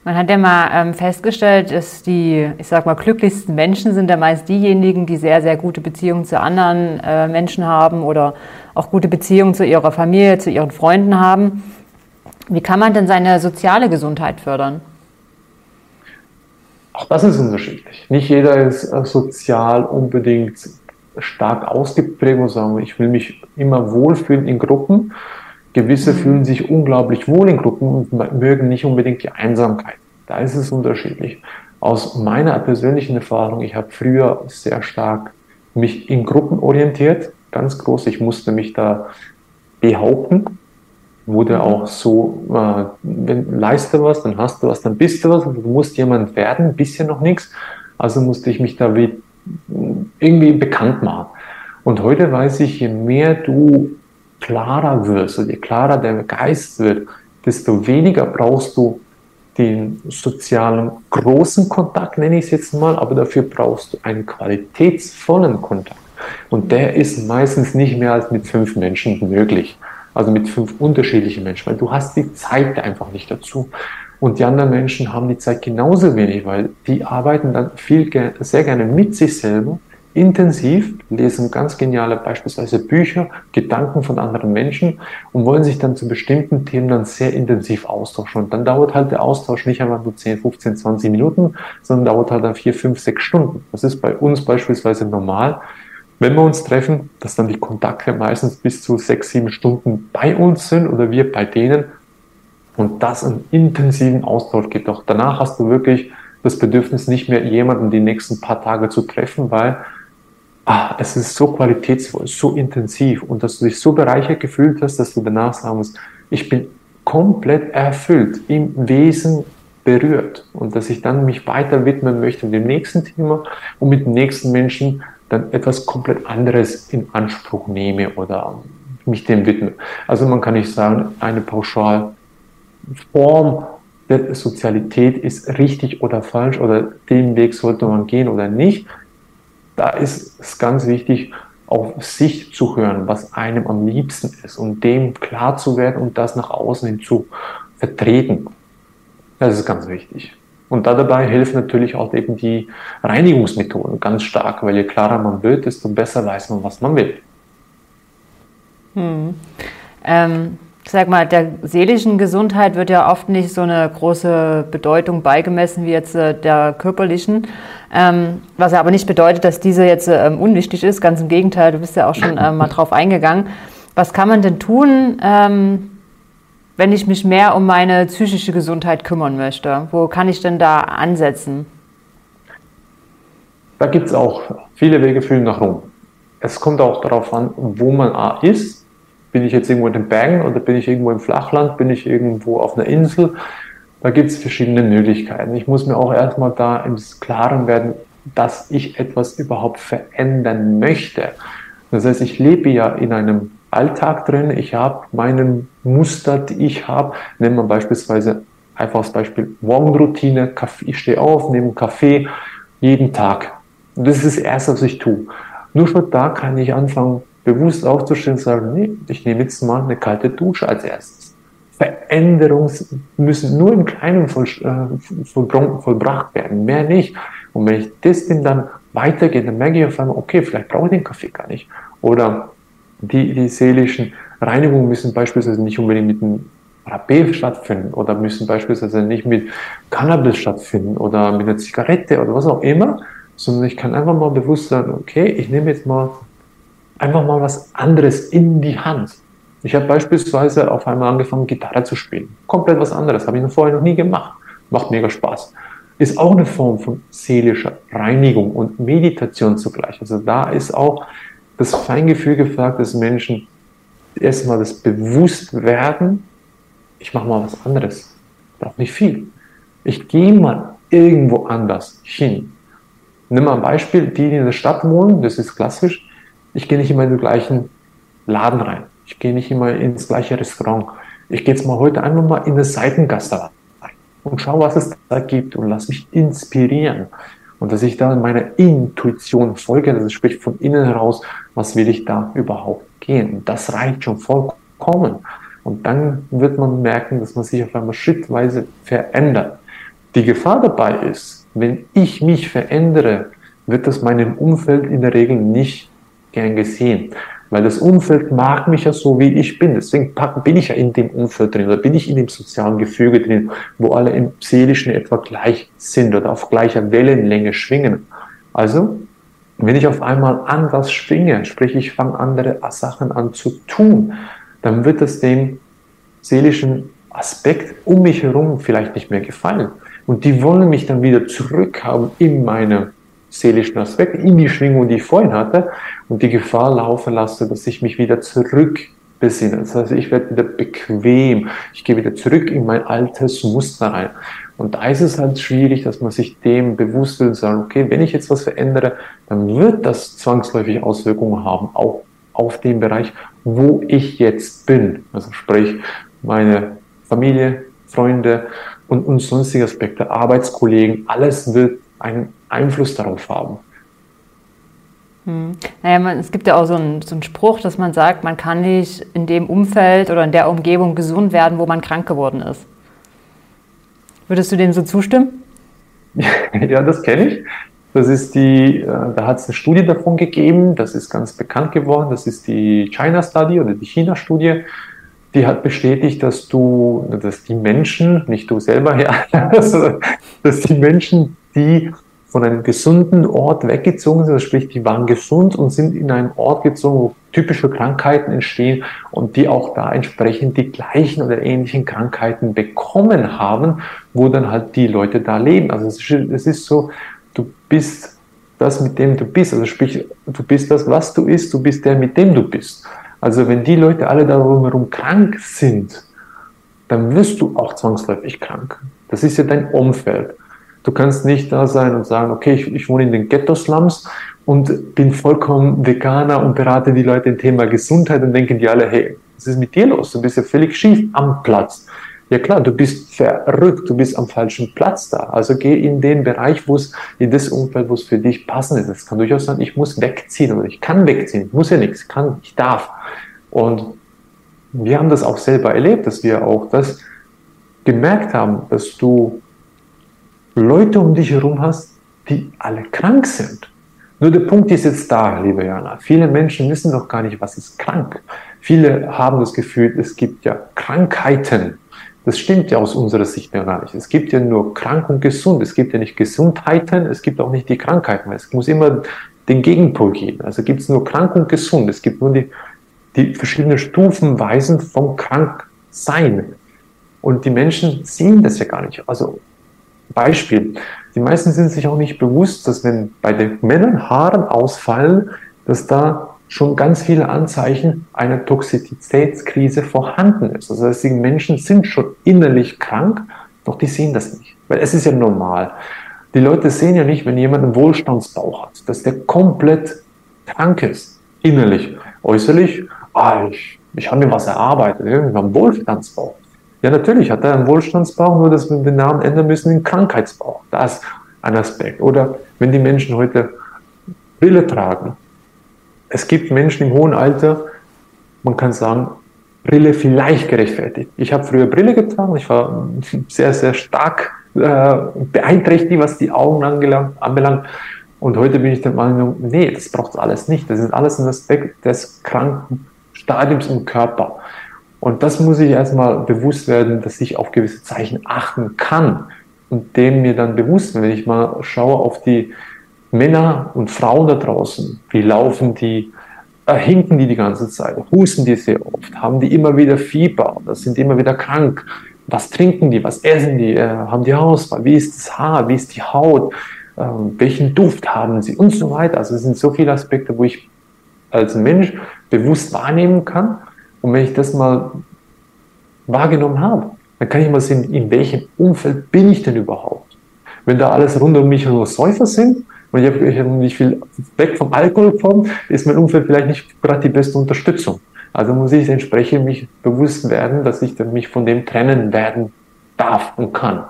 Man hat ja mal ähm, festgestellt, dass die, ich sag mal, glücklichsten Menschen sind ja meist diejenigen, die sehr, sehr gute Beziehungen zu anderen äh, Menschen haben oder auch gute Beziehungen zu ihrer Familie, zu ihren Freunden haben. Wie kann man denn seine soziale Gesundheit fördern?
Auch das ist unterschiedlich. Nicht jeder ist äh, sozial unbedingt stark ausgeprägt und sagen, ich will mich immer wohlfühlen in Gruppen. Gewisse fühlen sich unglaublich wohl in Gruppen und mögen nicht unbedingt die Einsamkeit. Da ist es unterschiedlich. Aus meiner persönlichen Erfahrung, ich habe früher sehr stark mich in Gruppen orientiert, ganz groß. Ich musste mich da behaupten wurde mhm. auch so, äh, wenn leiste was, dann hast du was, dann bist du was, du musst jemand werden, bisher noch nichts. Also musste ich mich da wie irgendwie bekannt machen. Und heute weiß ich, je mehr du klarer wirst, je klarer der Geist wird, desto weniger brauchst du den sozialen großen Kontakt, nenne ich es jetzt mal, aber dafür brauchst du einen qualitätsvollen Kontakt. Und der ist meistens nicht mehr als mit fünf Menschen möglich also mit fünf unterschiedlichen Menschen, weil du hast die Zeit einfach nicht dazu. Und die anderen Menschen haben die Zeit genauso wenig, weil die arbeiten dann viel, sehr gerne mit sich selber, intensiv, lesen ganz geniale beispielsweise Bücher, Gedanken von anderen Menschen und wollen sich dann zu bestimmten Themen dann sehr intensiv austauschen. Und dann dauert halt der Austausch nicht einfach nur 10, 15, 20 Minuten, sondern dauert halt dann 4, 5, 6 Stunden. Das ist bei uns beispielsweise normal wenn wir uns treffen, dass dann die Kontakte meistens bis zu sechs, sieben Stunden bei uns sind oder wir bei denen und das einen intensiven Austausch gibt. Auch danach hast du wirklich das Bedürfnis, nicht mehr jemanden die nächsten paar Tage zu treffen, weil ah, es ist so qualitätsvoll, so intensiv und dass du dich so bereichert gefühlt hast, dass du danach sagen musst, ich bin komplett erfüllt, im Wesen berührt und dass ich dann mich weiter widmen möchte dem nächsten Thema und mit dem nächsten Menschen dann etwas komplett anderes in Anspruch nehme oder mich dem widme. Also man kann nicht sagen, eine Pauschalform der Sozialität ist richtig oder falsch oder den Weg sollte man gehen oder nicht. Da ist es ganz wichtig, auf sich zu hören, was einem am liebsten ist und dem klar zu werden und das nach außen hin zu vertreten. Das ist ganz wichtig. Und da dabei helfen natürlich auch eben die Reinigungsmethoden ganz stark, weil je klarer man wird, desto besser weiß man, was man will.
Hm. Ähm, sag mal, der seelischen Gesundheit wird ja oft nicht so eine große Bedeutung beigemessen wie jetzt äh, der körperlichen. Ähm, was ja aber nicht bedeutet, dass diese jetzt ähm, unwichtig ist. Ganz im Gegenteil, du bist ja auch schon äh, mal drauf eingegangen. Was kann man denn tun, ähm, wenn ich mich mehr um meine psychische Gesundheit kümmern möchte? Wo kann ich denn da ansetzen?
Da gibt es auch viele Wege führen nach Rom. Es kommt auch darauf an, wo man ist. Bin ich jetzt irgendwo in den Bergen oder bin ich irgendwo im Flachland? Bin ich irgendwo auf einer Insel? Da gibt es verschiedene Möglichkeiten. Ich muss mir auch erstmal da im Klaren werden, dass ich etwas überhaupt verändern möchte. Das heißt, ich lebe ja in einem Alltag drin, ich habe meinen Muster, die ich habe. Nehmen wir beispielsweise einfach das Beispiel Morgenroutine, ich stehe auf, nehme einen Kaffee jeden Tag. Das ist das Erste, was ich tue. Nur schon da kann ich anfangen, bewusst aufzustehen und sagen, nee, ich nehme jetzt mal eine kalte Dusche als erstes. Veränderungen müssen nur im Kleinen voll, äh, vollbracht werden, mehr nicht. Und wenn ich das denn dann weitergehe, dann merke ich auf einmal, okay, vielleicht brauche ich den Kaffee gar nicht. Oder die, die seelischen Reinigungen müssen beispielsweise nicht unbedingt mit einem Rapé stattfinden oder müssen beispielsweise nicht mit Cannabis stattfinden oder mit einer Zigarette oder was auch immer, sondern ich kann einfach mal bewusst sagen, okay, ich nehme jetzt mal einfach mal was anderes in die Hand. Ich habe beispielsweise auf einmal angefangen, Gitarre zu spielen. Komplett was anderes, habe ich noch vorher noch nie gemacht. Macht mega Spaß ist auch eine Form von seelischer Reinigung und Meditation zugleich. Also da ist auch das Feingefühl gefragt, dass Menschen erstmal das Bewusstwerden, ich mache mal was anderes, brauche nicht viel. Ich gehe mal irgendwo anders hin. Nimm mal ein Beispiel, die, die in der Stadt wohnen, das ist klassisch, ich gehe nicht immer in den gleichen Laden rein. Ich gehe nicht immer ins gleiche Restaurant. Ich gehe jetzt mal heute einfach mal in eine Seitengasse rein und schau, was es da gibt und lass mich inspirieren. Und dass ich da meiner Intuition folge, das spricht von innen heraus, was will ich da überhaupt gehen. Das reicht schon vollkommen. Und dann wird man merken, dass man sich auf einmal schrittweise verändert. Die Gefahr dabei ist, wenn ich mich verändere, wird das meinem Umfeld in der Regel nicht gern gesehen. Weil das Umfeld mag mich ja so, wie ich bin. Deswegen bin ich ja in dem Umfeld drin oder bin ich in dem sozialen Gefüge drin, wo alle im Seelischen etwa gleich sind oder auf gleicher Wellenlänge schwingen. Also, wenn ich auf einmal anders schwinge, sprich ich fange andere Sachen an zu tun, dann wird es dem seelischen Aspekt um mich herum vielleicht nicht mehr gefallen. Und die wollen mich dann wieder zurückhaben in meine seelischen Aspekt, in die Schwingung, die ich vorhin hatte, und die Gefahr laufen lasse, dass ich mich wieder zurückbesinne. Das heißt, ich werde wieder bequem, ich gehe wieder zurück in mein altes Muster rein. Und da ist es halt schwierig, dass man sich dem bewusst wird und sagt, okay, wenn ich jetzt was verändere, dann wird das zwangsläufig Auswirkungen haben, auch auf den Bereich, wo ich jetzt bin. Also sprich, meine Familie, Freunde und, und sonstige Aspekte, Arbeitskollegen, alles wird einen Einfluss darauf haben.
Hm. Naja, man, es gibt ja auch so einen, so einen Spruch, dass man sagt, man kann nicht in dem Umfeld oder in der Umgebung gesund werden, wo man krank geworden ist. Würdest du dem so zustimmen?
ja, das kenne ich. Das ist die, äh, da hat es eine Studie davon gegeben, das ist ganz bekannt geworden, das ist die China Study oder die China-Studie. Die hat bestätigt, dass du, dass die Menschen, nicht du selber, ja, dass die Menschen, die von einem gesunden Ort weggezogen sind, sprich, die waren gesund und sind in einen Ort gezogen, wo typische Krankheiten entstehen und die auch da entsprechend die gleichen oder ähnlichen Krankheiten bekommen haben, wo dann halt die Leute da leben. Also es ist, es ist so, du bist das, mit dem du bist. Also sprich, du bist das, was du isst, du bist der, mit dem du bist. Also wenn die Leute alle darum herum krank sind, dann wirst du auch zwangsläufig krank. Das ist ja dein Umfeld. Du kannst nicht da sein und sagen, okay, ich, ich wohne in den Ghetto-Slums und bin vollkommen Veganer und berate die Leute im Thema Gesundheit und denken die alle, hey, was ist mit dir los? Du bist ja völlig schief am Platz. Ja klar, du bist verrückt, du bist am falschen Platz da. Also geh in den Bereich, wo es, in das Umfeld, wo es für dich passend ist. Es kann durchaus sein, ich muss wegziehen oder ich kann wegziehen. Ich muss ja nichts, kann, ich darf. Und wir haben das auch selber erlebt, dass wir auch das gemerkt haben, dass du Leute um dich herum hast, die alle krank sind. Nur der Punkt ist jetzt da, liebe Jana. Viele Menschen wissen doch gar nicht, was ist krank. Viele haben das Gefühl, es gibt ja Krankheiten. Das stimmt ja aus unserer Sicht ja gar nicht. Es gibt ja nur krank und gesund. Es gibt ja nicht Gesundheiten, es gibt auch nicht die Krankheiten. Es muss immer den Gegenpol geben. Also gibt es nur krank und gesund. Es gibt nur die die verschiedenen Stufen weisen vom Kranksein. Und die Menschen sehen das ja gar nicht. Also Beispiel. Die meisten sind sich auch nicht bewusst, dass wenn bei den Männern Haaren ausfallen, dass da schon ganz viele Anzeichen einer Toxizitätskrise vorhanden ist. Also die Menschen sind schon innerlich krank, doch die sehen das nicht. Weil es ist ja normal. Die Leute sehen ja nicht, wenn jemand einen Wohlstandsbauch hat, dass der komplett krank ist, innerlich. Äußerlich, ah, ich, ich habe mir was erarbeitet, ich habe einen Wohlstandsbauch. Ja, natürlich hat er einen Wohlstandsbauch, nur dass wir den Namen ändern müssen in Krankheitsbauch. Das ist ein Aspekt. Oder wenn die Menschen heute Brille tragen. Es gibt Menschen im hohen Alter, man kann sagen, Brille vielleicht gerechtfertigt. Ich habe früher Brille getragen, ich war sehr, sehr stark äh, beeinträchtigt, was die Augen anbelangt. Und heute bin ich der Meinung, nee, das braucht alles nicht. Das ist alles ein Aspekt des kranken Stadiums im Körper. Und das muss ich erstmal bewusst werden, dass ich auf gewisse Zeichen achten kann. Und dem mir dann bewusst, wenn ich mal schaue auf die Männer und Frauen da draußen, wie laufen die, äh, hinken die die ganze Zeit, husten die sehr oft, haben die immer wieder Fieber, das sind immer wieder krank, was trinken die, was essen die, äh, haben die Hausfall, wie ist das Haar, wie ist die Haut, äh, welchen Duft haben sie und so weiter. Also es sind so viele Aspekte, wo ich als Mensch bewusst wahrnehmen kann und wenn ich das mal wahrgenommen habe, dann kann ich mal sehen, in welchem Umfeld bin ich denn überhaupt? Wenn da alles rund um mich nur Säufer sind und ich habe nicht viel weg vom Alkohol komme, ist mein Umfeld vielleicht nicht gerade die beste Unterstützung. Also muss ich entsprechend mich bewusst werden, dass ich mich von dem trennen werden darf und kann.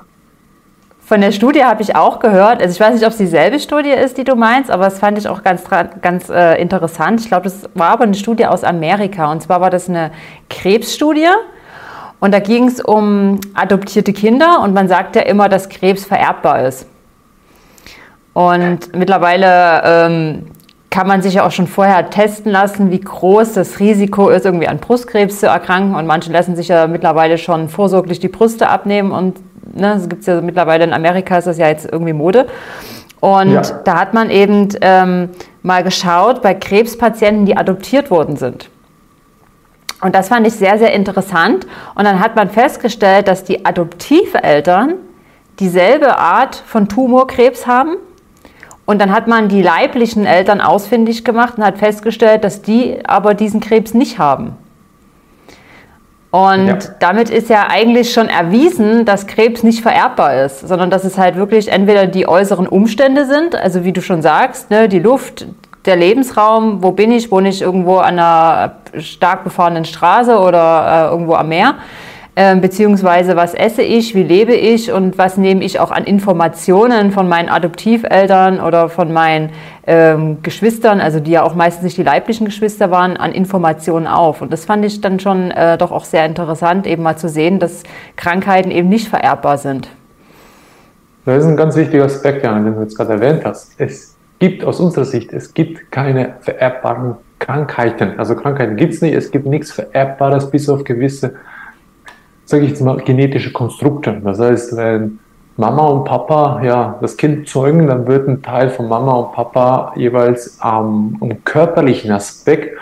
Von der Studie habe ich auch gehört, also ich weiß nicht, ob es dieselbe Studie ist, die du meinst, aber das fand ich auch ganz, ganz äh, interessant. Ich glaube, das war aber eine Studie aus Amerika. Und zwar war das eine Krebsstudie. Und da ging es um adoptierte Kinder und man sagt ja immer, dass Krebs vererbbar ist. Und mittlerweile ähm, kann man sich ja auch schon vorher testen lassen, wie groß das Risiko ist, irgendwie an Brustkrebs zu erkranken. Und manche lassen sich ja mittlerweile schon vorsorglich die Brüste abnehmen und ne, das gibt es ja mittlerweile in Amerika, ist das ja jetzt irgendwie Mode. Und ja. da hat man eben ähm, mal geschaut bei Krebspatienten, die adoptiert worden sind. Und das fand ich sehr, sehr interessant. Und dann hat man festgestellt, dass die Adoptiveltern dieselbe Art von Tumorkrebs haben. Und dann hat man die leiblichen Eltern ausfindig gemacht und hat festgestellt, dass die aber diesen Krebs nicht haben. Und ja. damit ist ja eigentlich schon erwiesen, dass Krebs nicht vererbbar ist, sondern dass es halt wirklich entweder die äußeren Umstände sind, also wie du schon sagst, ne, die Luft, der Lebensraum, wo bin ich, wohne ich irgendwo an einer stark befahrenen Straße oder äh, irgendwo am Meer, ähm, beziehungsweise was esse ich, wie lebe ich und was nehme ich auch an Informationen von meinen Adoptiveltern oder von meinen ähm, Geschwistern, also die ja auch meistens nicht die leiblichen Geschwister waren, an Informationen auf. Und das fand ich dann schon äh, doch auch sehr interessant, eben mal zu sehen, dass Krankheiten eben nicht vererbbar sind.
Das ist ein ganz wichtiger Aspekt, Jan, den du jetzt gerade erwähnt hast. Es gibt aus unserer Sicht, es gibt keine vererbbaren Krankheiten. Also Krankheiten gibt es nicht, es gibt nichts Vererbbares bis auf gewisse sage ich jetzt mal, genetische Konstrukte. Das heißt, wenn Mama und Papa ja das Kind zeugen, dann wird ein Teil von Mama und Papa jeweils ähm, um körperlichen Aspekt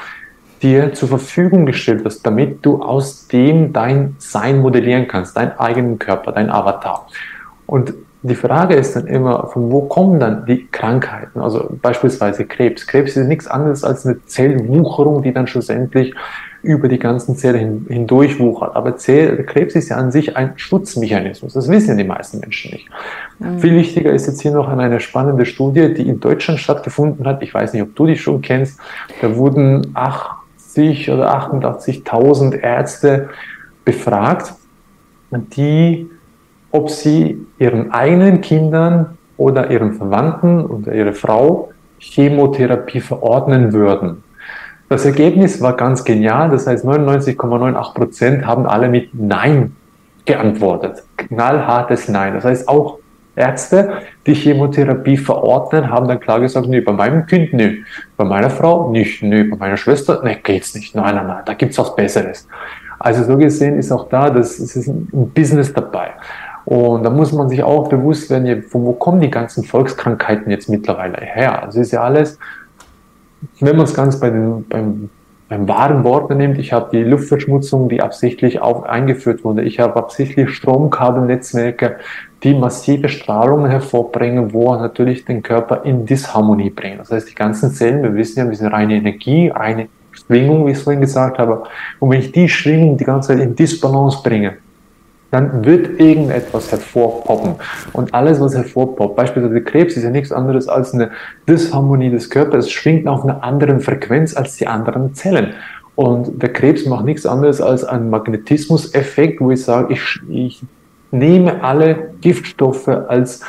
dir zur Verfügung gestellt wird, damit du aus dem dein Sein modellieren kannst, deinen eigenen Körper, dein Avatar. Und die Frage ist dann immer, von wo kommen dann die Krankheiten? Also beispielsweise Krebs. Krebs ist nichts anderes als eine Zellwucherung, die dann schlussendlich über die ganzen Zellen hindurch wuchert. Aber Zell, Krebs ist ja an sich ein Schutzmechanismus. Das wissen ja die meisten Menschen nicht. Mhm. Viel wichtiger ist jetzt hier noch eine spannende Studie, die in Deutschland stattgefunden hat. Ich weiß nicht, ob du die schon kennst. Da wurden 80 oder 88.000 Ärzte befragt, die, ob sie ihren eigenen Kindern oder ihren Verwandten oder ihre Frau Chemotherapie verordnen würden. Das Ergebnis war ganz genial. Das heißt, 99,98 Prozent haben alle mit Nein geantwortet. Knallhartes Nein. Das heißt, auch Ärzte, die Chemotherapie verordnen, haben dann klar gesagt, nee, bei meinem Kind nee, bei meiner Frau nicht, nee, bei meiner Schwester, nee, geht's nicht. Nein, nein, nein, da gibt's was Besseres. Also so gesehen ist auch da, das, ist ein Business dabei. Und da muss man sich auch bewusst werden, von wo kommen die ganzen Volkskrankheiten jetzt mittlerweile her? Also ist ja alles wenn man es ganz bei den, beim beim wahren Worte nimmt, ich habe die Luftverschmutzung, die absichtlich auch eingeführt wurde. Ich habe absichtlich Stromkabelnetzwerke, die massive Strahlungen hervorbringen, wo natürlich den Körper in Disharmonie bringen. Das heißt, die ganzen Zellen, wir wissen ja, wir sind reine Energie, reine Schwingung, wie ich es vorhin gesagt habe. Und wenn ich die Schwingung die ganze Zeit in Disbalance bringe, dann wird irgendetwas hervorpoppen. Und alles, was hervorpoppt, beispielsweise Krebs, ist ja nichts anderes als eine Disharmonie des Körpers. Es schwingt auf einer anderen Frequenz als die anderen Zellen. Und der Krebs macht nichts anderes als einen Magnetismus-Effekt, wo ich sage, ich, ich nehme alle Giftstoffe als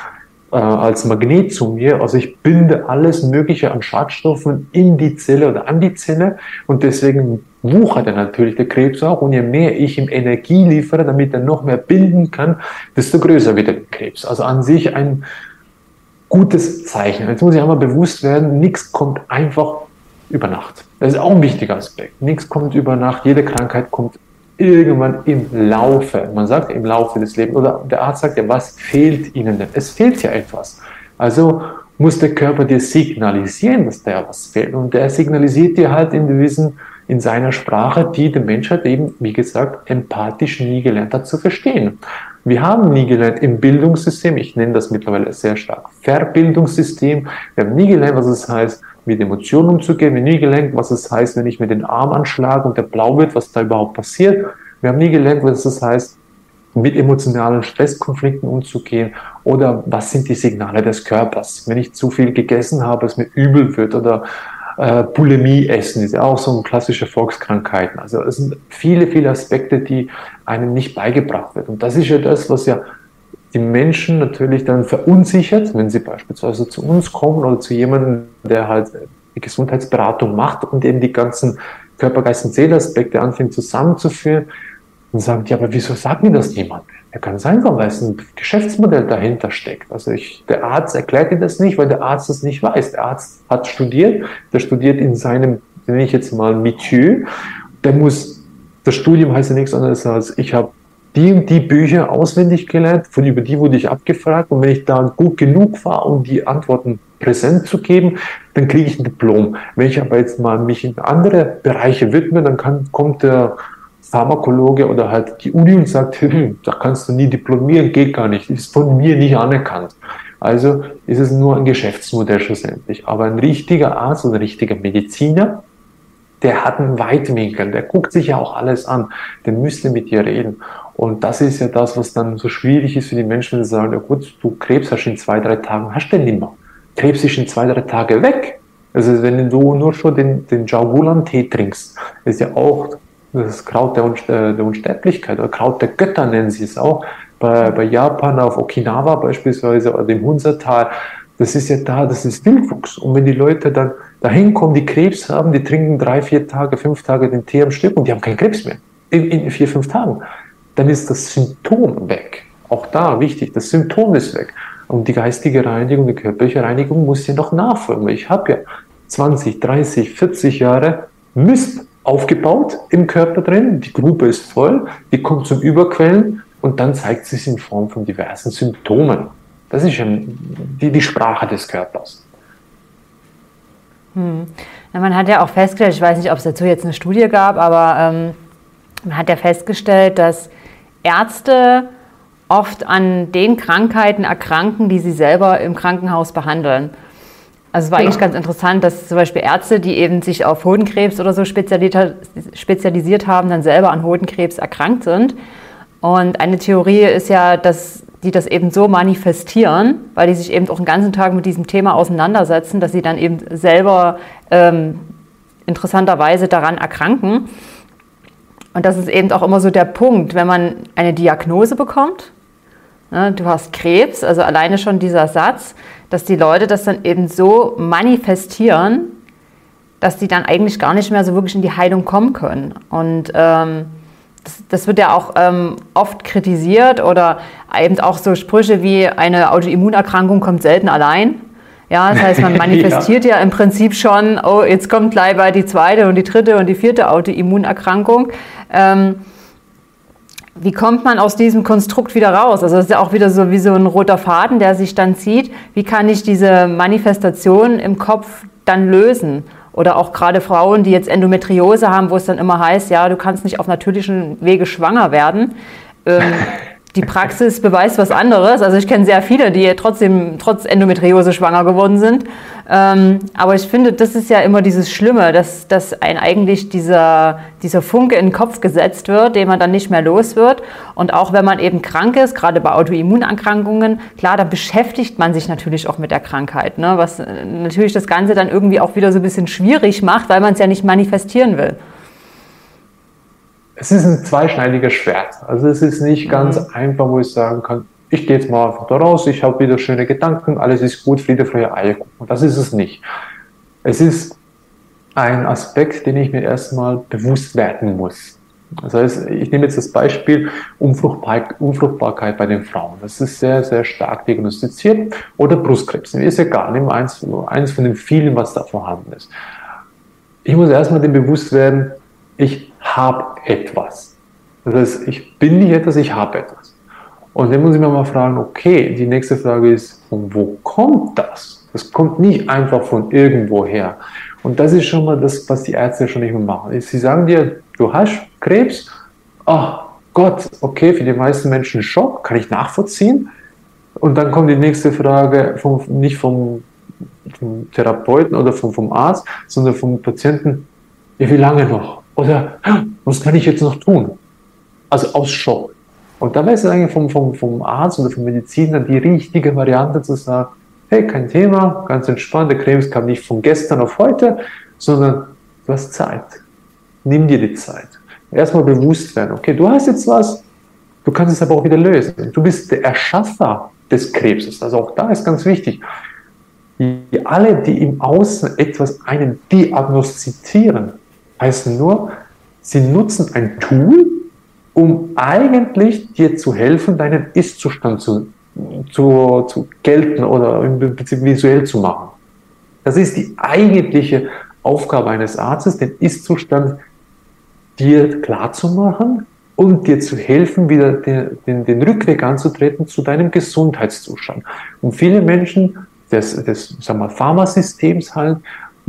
äh, als Magnet zu mir. Also ich binde alles Mögliche an Schadstoffen in die Zelle oder an die Zelle und deswegen wuchert er natürlich der Krebs auch und je mehr ich ihm Energie liefere, damit er noch mehr binden kann, desto größer wird der Krebs. Also an sich ein gutes Zeichen. Jetzt muss ich einmal bewusst werden, nichts kommt einfach über Nacht. Das ist auch ein wichtiger Aspekt. Nichts kommt über Nacht. Jede Krankheit kommt irgendwann im Laufe, man sagt im Laufe des Lebens, oder der Arzt sagt ja, was fehlt Ihnen denn? Es fehlt ja etwas. Also muss der Körper dir signalisieren, dass da was fehlt. Und der signalisiert dir halt in gewissen, in seiner Sprache, die der Mensch hat eben, wie gesagt, empathisch nie gelernt hat zu verstehen. Wir haben nie gelernt im Bildungssystem, ich nenne das mittlerweile sehr stark Verbildungssystem, wir haben nie gelernt, was es heißt, mit Emotionen umzugehen. Wir haben nie gelernt, was es heißt, wenn ich mir den Arm anschlage und der blau wird, was da überhaupt passiert. Wir haben nie gelernt, was es heißt, mit emotionalen Stresskonflikten umzugehen oder was sind die Signale des Körpers. Wenn ich zu viel gegessen habe, es mir übel wird oder äh, Bulimie essen, ist ja auch so eine klassische Volkskrankheiten. Also es sind viele, viele Aspekte, die einem nicht beigebracht wird. Und das ist ja das, was ja die Menschen natürlich dann verunsichert, wenn sie beispielsweise zu uns kommen oder zu jemandem, der halt die Gesundheitsberatung macht und eben die ganzen Körper, Geist und Seeleaspekte anfängt zusammenzuführen und sagen, ja, aber wieso sagt mir das niemand? Ja, ganz einfach, weil es ein Geschäftsmodell dahinter steckt. Also ich, der Arzt erklärt dir das nicht, weil der Arzt das nicht weiß. Der Arzt hat studiert, der studiert in seinem, nenne ich jetzt mal Metier, der muss, das Studium heißt ja nichts anderes als, ich habe die und die Bücher auswendig gelernt, von über die wurde ich abgefragt und wenn ich da gut genug war, um die Antworten präsent zu geben, dann kriege ich ein Diplom. Wenn ich aber jetzt mal mich in andere Bereiche widme, dann kann, kommt der Pharmakologe oder halt die Uni und sagt, hm, da kannst du nie diplomieren, geht gar nicht, ist von mir nicht anerkannt. Also ist es nur ein Geschäftsmodell schlussendlich. Aber ein richtiger Arzt oder ein richtiger Mediziner, der hat einen Weitwinkel, der guckt sich ja auch alles an, der müsste mit dir reden. Und das ist ja das, was dann so schwierig ist für die Menschen, wenn sie sagen, ja gut, du Krebs hast in zwei, drei Tagen, hast du den nicht mehr. Krebs ist in zwei, drei Tagen weg. Also wenn du nur schon den, den Jaugulan-Tee trinkst, ist ja auch das Kraut der, äh, der Unsterblichkeit oder Kraut der Götter nennen sie es auch. Bei, bei Japan auf Okinawa beispielsweise oder dem Hunsertal, das ist ja da, das ist Wildwuchs. Und wenn die Leute dann dahin kommen, die Krebs haben, die trinken drei, vier Tage, fünf Tage den Tee am Stück und die haben keinen Krebs mehr. In, in vier, fünf Tagen dann ist das Symptom weg. Auch da wichtig, das Symptom ist weg. Und die geistige Reinigung, die körperliche Reinigung muss ja noch nachfolgen. Ich habe ja 20, 30, 40 Jahre Mist aufgebaut im Körper drin. Die Grube ist voll, die kommt zum Überquellen und dann zeigt sich in Form von diversen Symptomen. Das ist ja die, die Sprache des Körpers.
Hm. Ja, man hat ja auch festgestellt, ich weiß nicht, ob es dazu jetzt eine Studie gab, aber ähm, man hat ja festgestellt, dass Ärzte oft an den Krankheiten erkranken, die sie selber im Krankenhaus behandeln. Also es war ja. eigentlich ganz interessant, dass zum Beispiel Ärzte, die eben sich auf Hodenkrebs oder so spezialisiert haben, dann selber an Hodenkrebs erkrankt sind. Und eine Theorie ist ja, dass die das eben so manifestieren, weil die sich eben auch den ganzen Tag mit diesem Thema auseinandersetzen, dass sie dann eben selber ähm, interessanterweise daran erkranken. Und das ist eben auch immer so der Punkt, wenn man eine Diagnose bekommt, ne, du hast Krebs, also alleine schon dieser Satz, dass die Leute das dann eben so manifestieren, dass die dann eigentlich gar nicht mehr so wirklich in die Heilung kommen können. Und ähm, das, das, wird ja auch ähm, oft kritisiert oder eben auch so Sprüche wie eine Autoimmunerkrankung kommt selten allein. Ja, das heißt, man manifestiert ja. ja. im Prinzip schon, oh, jetzt kommt gleich bei die zweite und die dritte und die vierte Autoimmunerkrankung. Ähm, wie kommt man aus diesem Konstrukt wieder raus? Also das ist ja auch wieder so wie so ein roter Faden, der sich dann zieht. Wie kann ich diese Manifestation im Kopf dann lösen? Oder auch gerade Frauen, die jetzt Endometriose haben, wo es dann immer heißt, ja, du kannst nicht auf natürlichen Wege schwanger werden. Ähm, die Praxis beweist was anderes. Also ich kenne sehr viele, die trotzdem trotz Endometriose schwanger geworden sind. Ähm, aber ich finde, das ist ja immer dieses Schlimme, dass, dass ein eigentlich dieser, dieser Funke in den Kopf gesetzt wird, den man dann nicht mehr los wird. Und auch wenn man eben krank ist, gerade bei Autoimmunerkrankungen, klar, da beschäftigt man sich natürlich auch mit der Krankheit, ne? was äh, natürlich das Ganze dann irgendwie auch wieder so ein bisschen schwierig macht, weil man es ja nicht manifestieren will
es ist ein zweischneidiges Schwert. Also es ist nicht mhm. ganz einfach, wo ich sagen kann, ich gehe jetzt mal einfach da raus, ich habe wieder schöne Gedanken, alles ist gut, Friede, Freude, Eierkuchen. Und das ist es nicht. Es ist ein Aspekt, den ich mir erstmal bewusst werden muss. Das heißt, ich nehme jetzt das Beispiel Unfruchtbarkeit, Unfruchtbarkeit bei den Frauen. Das ist sehr, sehr stark diagnostiziert. Oder Brustkrebs. Mir ist egal, nimm eins, eins von den vielen, was da vorhanden ist. Ich muss erstmal dem bewusst werden, ich habe etwas. Das heißt, ich bin nicht etwas, ich habe etwas. Und dann muss ich mir mal fragen, okay, die nächste Frage ist, von wo kommt das? Das kommt nicht einfach von irgendwo her. Und das ist schon mal das, was die Ärzte schon nicht mehr machen. Sie sagen dir, du hast Krebs. Ach Gott, okay, für die meisten Menschen Schock, kann ich nachvollziehen. Und dann kommt die nächste Frage vom, nicht vom, vom Therapeuten oder vom, vom Arzt, sondern vom Patienten, wie lange noch? Oder was kann ich jetzt noch tun? Also aus Schock. Und dabei ist es eigentlich vom, vom, vom Arzt oder vom Mediziner die richtige Variante zu sagen, hey, kein Thema, ganz entspannt, der Krebs kam nicht von gestern auf heute, sondern du hast Zeit. Nimm dir die Zeit. Erstmal bewusst werden, okay, du hast jetzt was, du kannst es aber auch wieder lösen. Du bist der Erschaffer des Krebses. Also auch da ist ganz wichtig. Die, alle, die im Außen etwas einen diagnostizieren, heißen nur, sie nutzen ein Tool, um eigentlich dir zu helfen, deinen Ist-Zustand zu, zu, zu gelten oder visuell zu machen. Das ist die eigentliche Aufgabe eines Arztes, den Ist-Zustand dir klar zu machen und dir zu helfen, wieder den, den, den Rückweg anzutreten zu deinem Gesundheitszustand. Und viele Menschen des, des sagen wir, Pharmasystems halt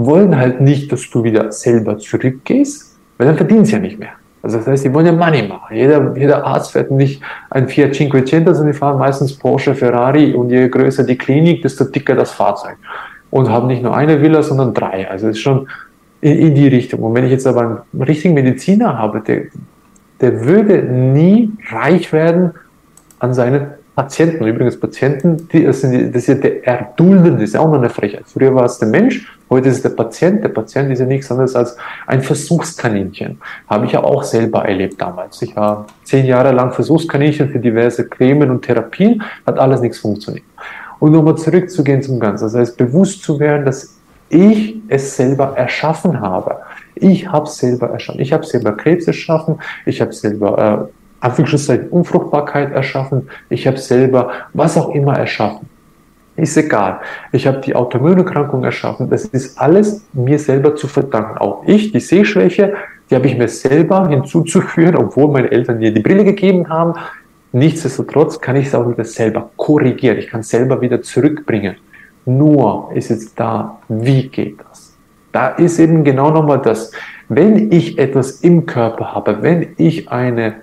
wollen halt nicht, dass du wieder selber zurückgehst, weil dann verdienen sie ja nicht mehr. Also das heißt, die wollen ja Money machen. Jeder, jeder Arzt fährt nicht ein Fiat Cinquecento, sondern die fahren meistens Porsche, Ferrari und je größer die Klinik, desto dicker das Fahrzeug. Und haben nicht nur eine Villa, sondern drei. Also es ist schon in, in, die Richtung. Und wenn ich jetzt aber einen richtigen Mediziner habe, der, der würde nie reich werden an seinen Patienten. Übrigens Patienten, die, das, sind, das ist ja der Erdulden, das ist auch noch eine Frechheit. Früher war es der Mensch, heute ist es der Patient. Der Patient ist ja nichts anderes als ein Versuchskaninchen. Habe ich ja auch selber erlebt damals. Ich war zehn Jahre lang Versuchskaninchen für diverse Cremen und Therapien, hat alles nichts funktioniert. Und nochmal zurückzugehen zum Ganzen, das heißt bewusst zu werden, dass ich es selber erschaffen habe. Ich habe selber erschaffen. Ich habe selber Krebs erschaffen. Ich habe selber äh, Anführungszeichen Unfruchtbarkeit erschaffen, ich habe selber was auch immer erschaffen. Ist egal. Ich habe die Autoimmunerkrankung erschaffen. Das ist alles mir selber zu verdanken. Auch ich, die Sehschwäche, die habe ich mir selber hinzuzuführen, obwohl meine Eltern mir die Brille gegeben haben. Nichtsdestotrotz kann ich es auch wieder selber korrigieren. Ich kann es selber wieder zurückbringen. Nur ist jetzt da, wie geht das? Da ist eben genau nochmal das. Wenn ich etwas im Körper habe, wenn ich eine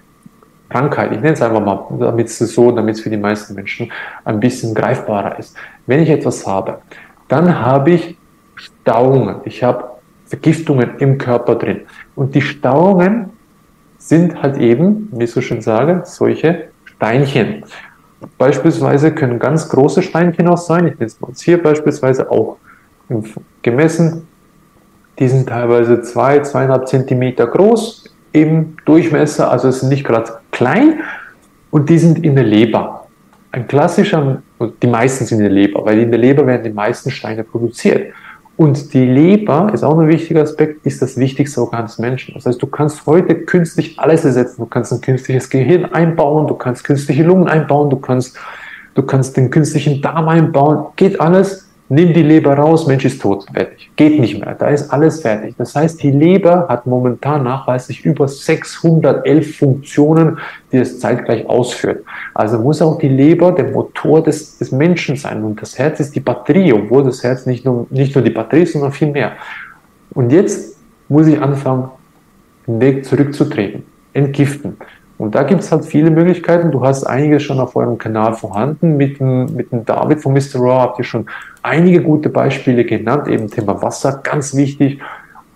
Krankheit, ich nenne es einfach mal, damit es so, damit es für die meisten Menschen ein bisschen greifbarer ist. Wenn ich etwas habe, dann habe ich Stauungen, ich habe Vergiftungen im Körper drin. Und die Stauungen sind halt eben, wie ich so schön sage, solche Steinchen. Beispielsweise können ganz große Steinchen auch sein. Ich nenne es mal hier beispielsweise auch gemessen. Die sind teilweise zwei, zweieinhalb Zentimeter groß im Durchmesser, also es sind nicht gerade klein und die sind in der Leber. Ein klassischer, die meisten sind in der Leber, weil in der Leber werden die meisten Steine produziert. Und die Leber, ist auch ein wichtiger Aspekt, ist das wichtigste Organ des Menschen. Das heißt, du kannst heute künstlich alles ersetzen. Du kannst ein künstliches Gehirn einbauen, du kannst künstliche Lungen einbauen, du kannst, du kannst den künstlichen Darm einbauen. Geht alles nimm die Leber raus, Mensch ist tot, fertig. Geht nicht mehr, da ist alles fertig. Das heißt, die Leber hat momentan nachweislich über 611 Funktionen, die es zeitgleich ausführt. Also muss auch die Leber der Motor des, des Menschen sein und das Herz ist die Batterie, obwohl das Herz nicht nur, nicht nur die Batterie ist, sondern viel mehr. Und jetzt muss ich anfangen, den Weg zurückzutreten, entgiften. Und da gibt es halt viele Möglichkeiten. Du hast einiges schon auf eurem Kanal vorhanden. Mit dem, mit dem David von Mr. Raw habt ihr schon einige gute Beispiele genannt. Eben Thema Wasser, ganz wichtig.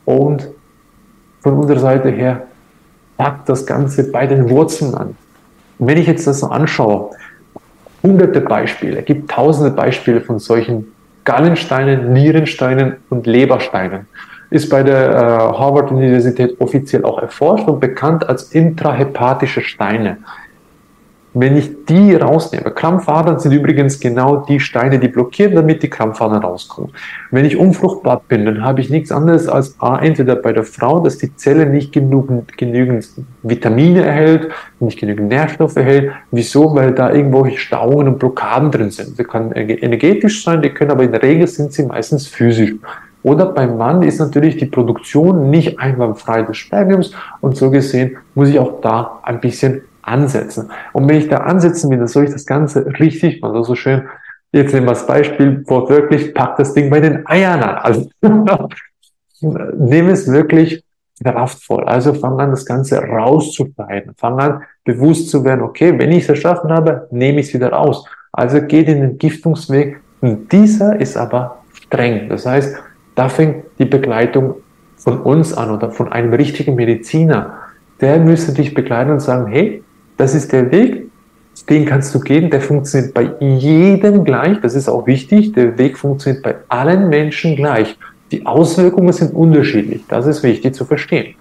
Und von unserer Seite her, packt das Ganze bei den Wurzeln an. Und wenn ich jetzt das so anschaue, hunderte Beispiele, gibt tausende Beispiele von solchen Gallensteinen, Nierensteinen und Lebersteinen ist bei der äh, Harvard-Universität offiziell auch erforscht und bekannt als intrahepatische Steine. Wenn ich die rausnehme, Krampfadern sind übrigens genau die Steine, die blockieren, damit die Krampfadern rauskommen. Wenn ich unfruchtbar bin, dann habe ich nichts anderes als A, entweder bei der Frau, dass die Zelle nicht genügend, genügend Vitamine erhält, nicht genügend Nährstoffe erhält. Wieso? Weil da irgendwelche Stauungen und Blockaden drin sind. Sie können energetisch sein, die können aber in der Regel sind sie meistens physisch. Oder beim Mann ist natürlich die Produktion nicht einwandfrei des Spermiums und so gesehen muss ich auch da ein bisschen ansetzen. Und wenn ich da ansetzen will, dann soll ich das Ganze richtig machen. Also so schön, jetzt nehmen wir das Beispiel, wortwörtlich, pack das Ding bei den Eiern an. Also nehme es wirklich kraftvoll. Also fang an, das Ganze rauszuschneiden. Fang an, bewusst zu werden, okay, wenn ich es erschaffen habe, nehme ich es wieder raus. Also geht in den Giftungsweg. Und dieser ist aber streng. Das heißt, da fängt die Begleitung von uns an oder von einem richtigen Mediziner. Der müsste dich begleiten und sagen, hey, das ist der Weg, den kannst du gehen, der funktioniert bei jedem gleich, das ist auch wichtig, der Weg funktioniert bei allen Menschen gleich. Die Auswirkungen sind unterschiedlich, das ist wichtig zu verstehen.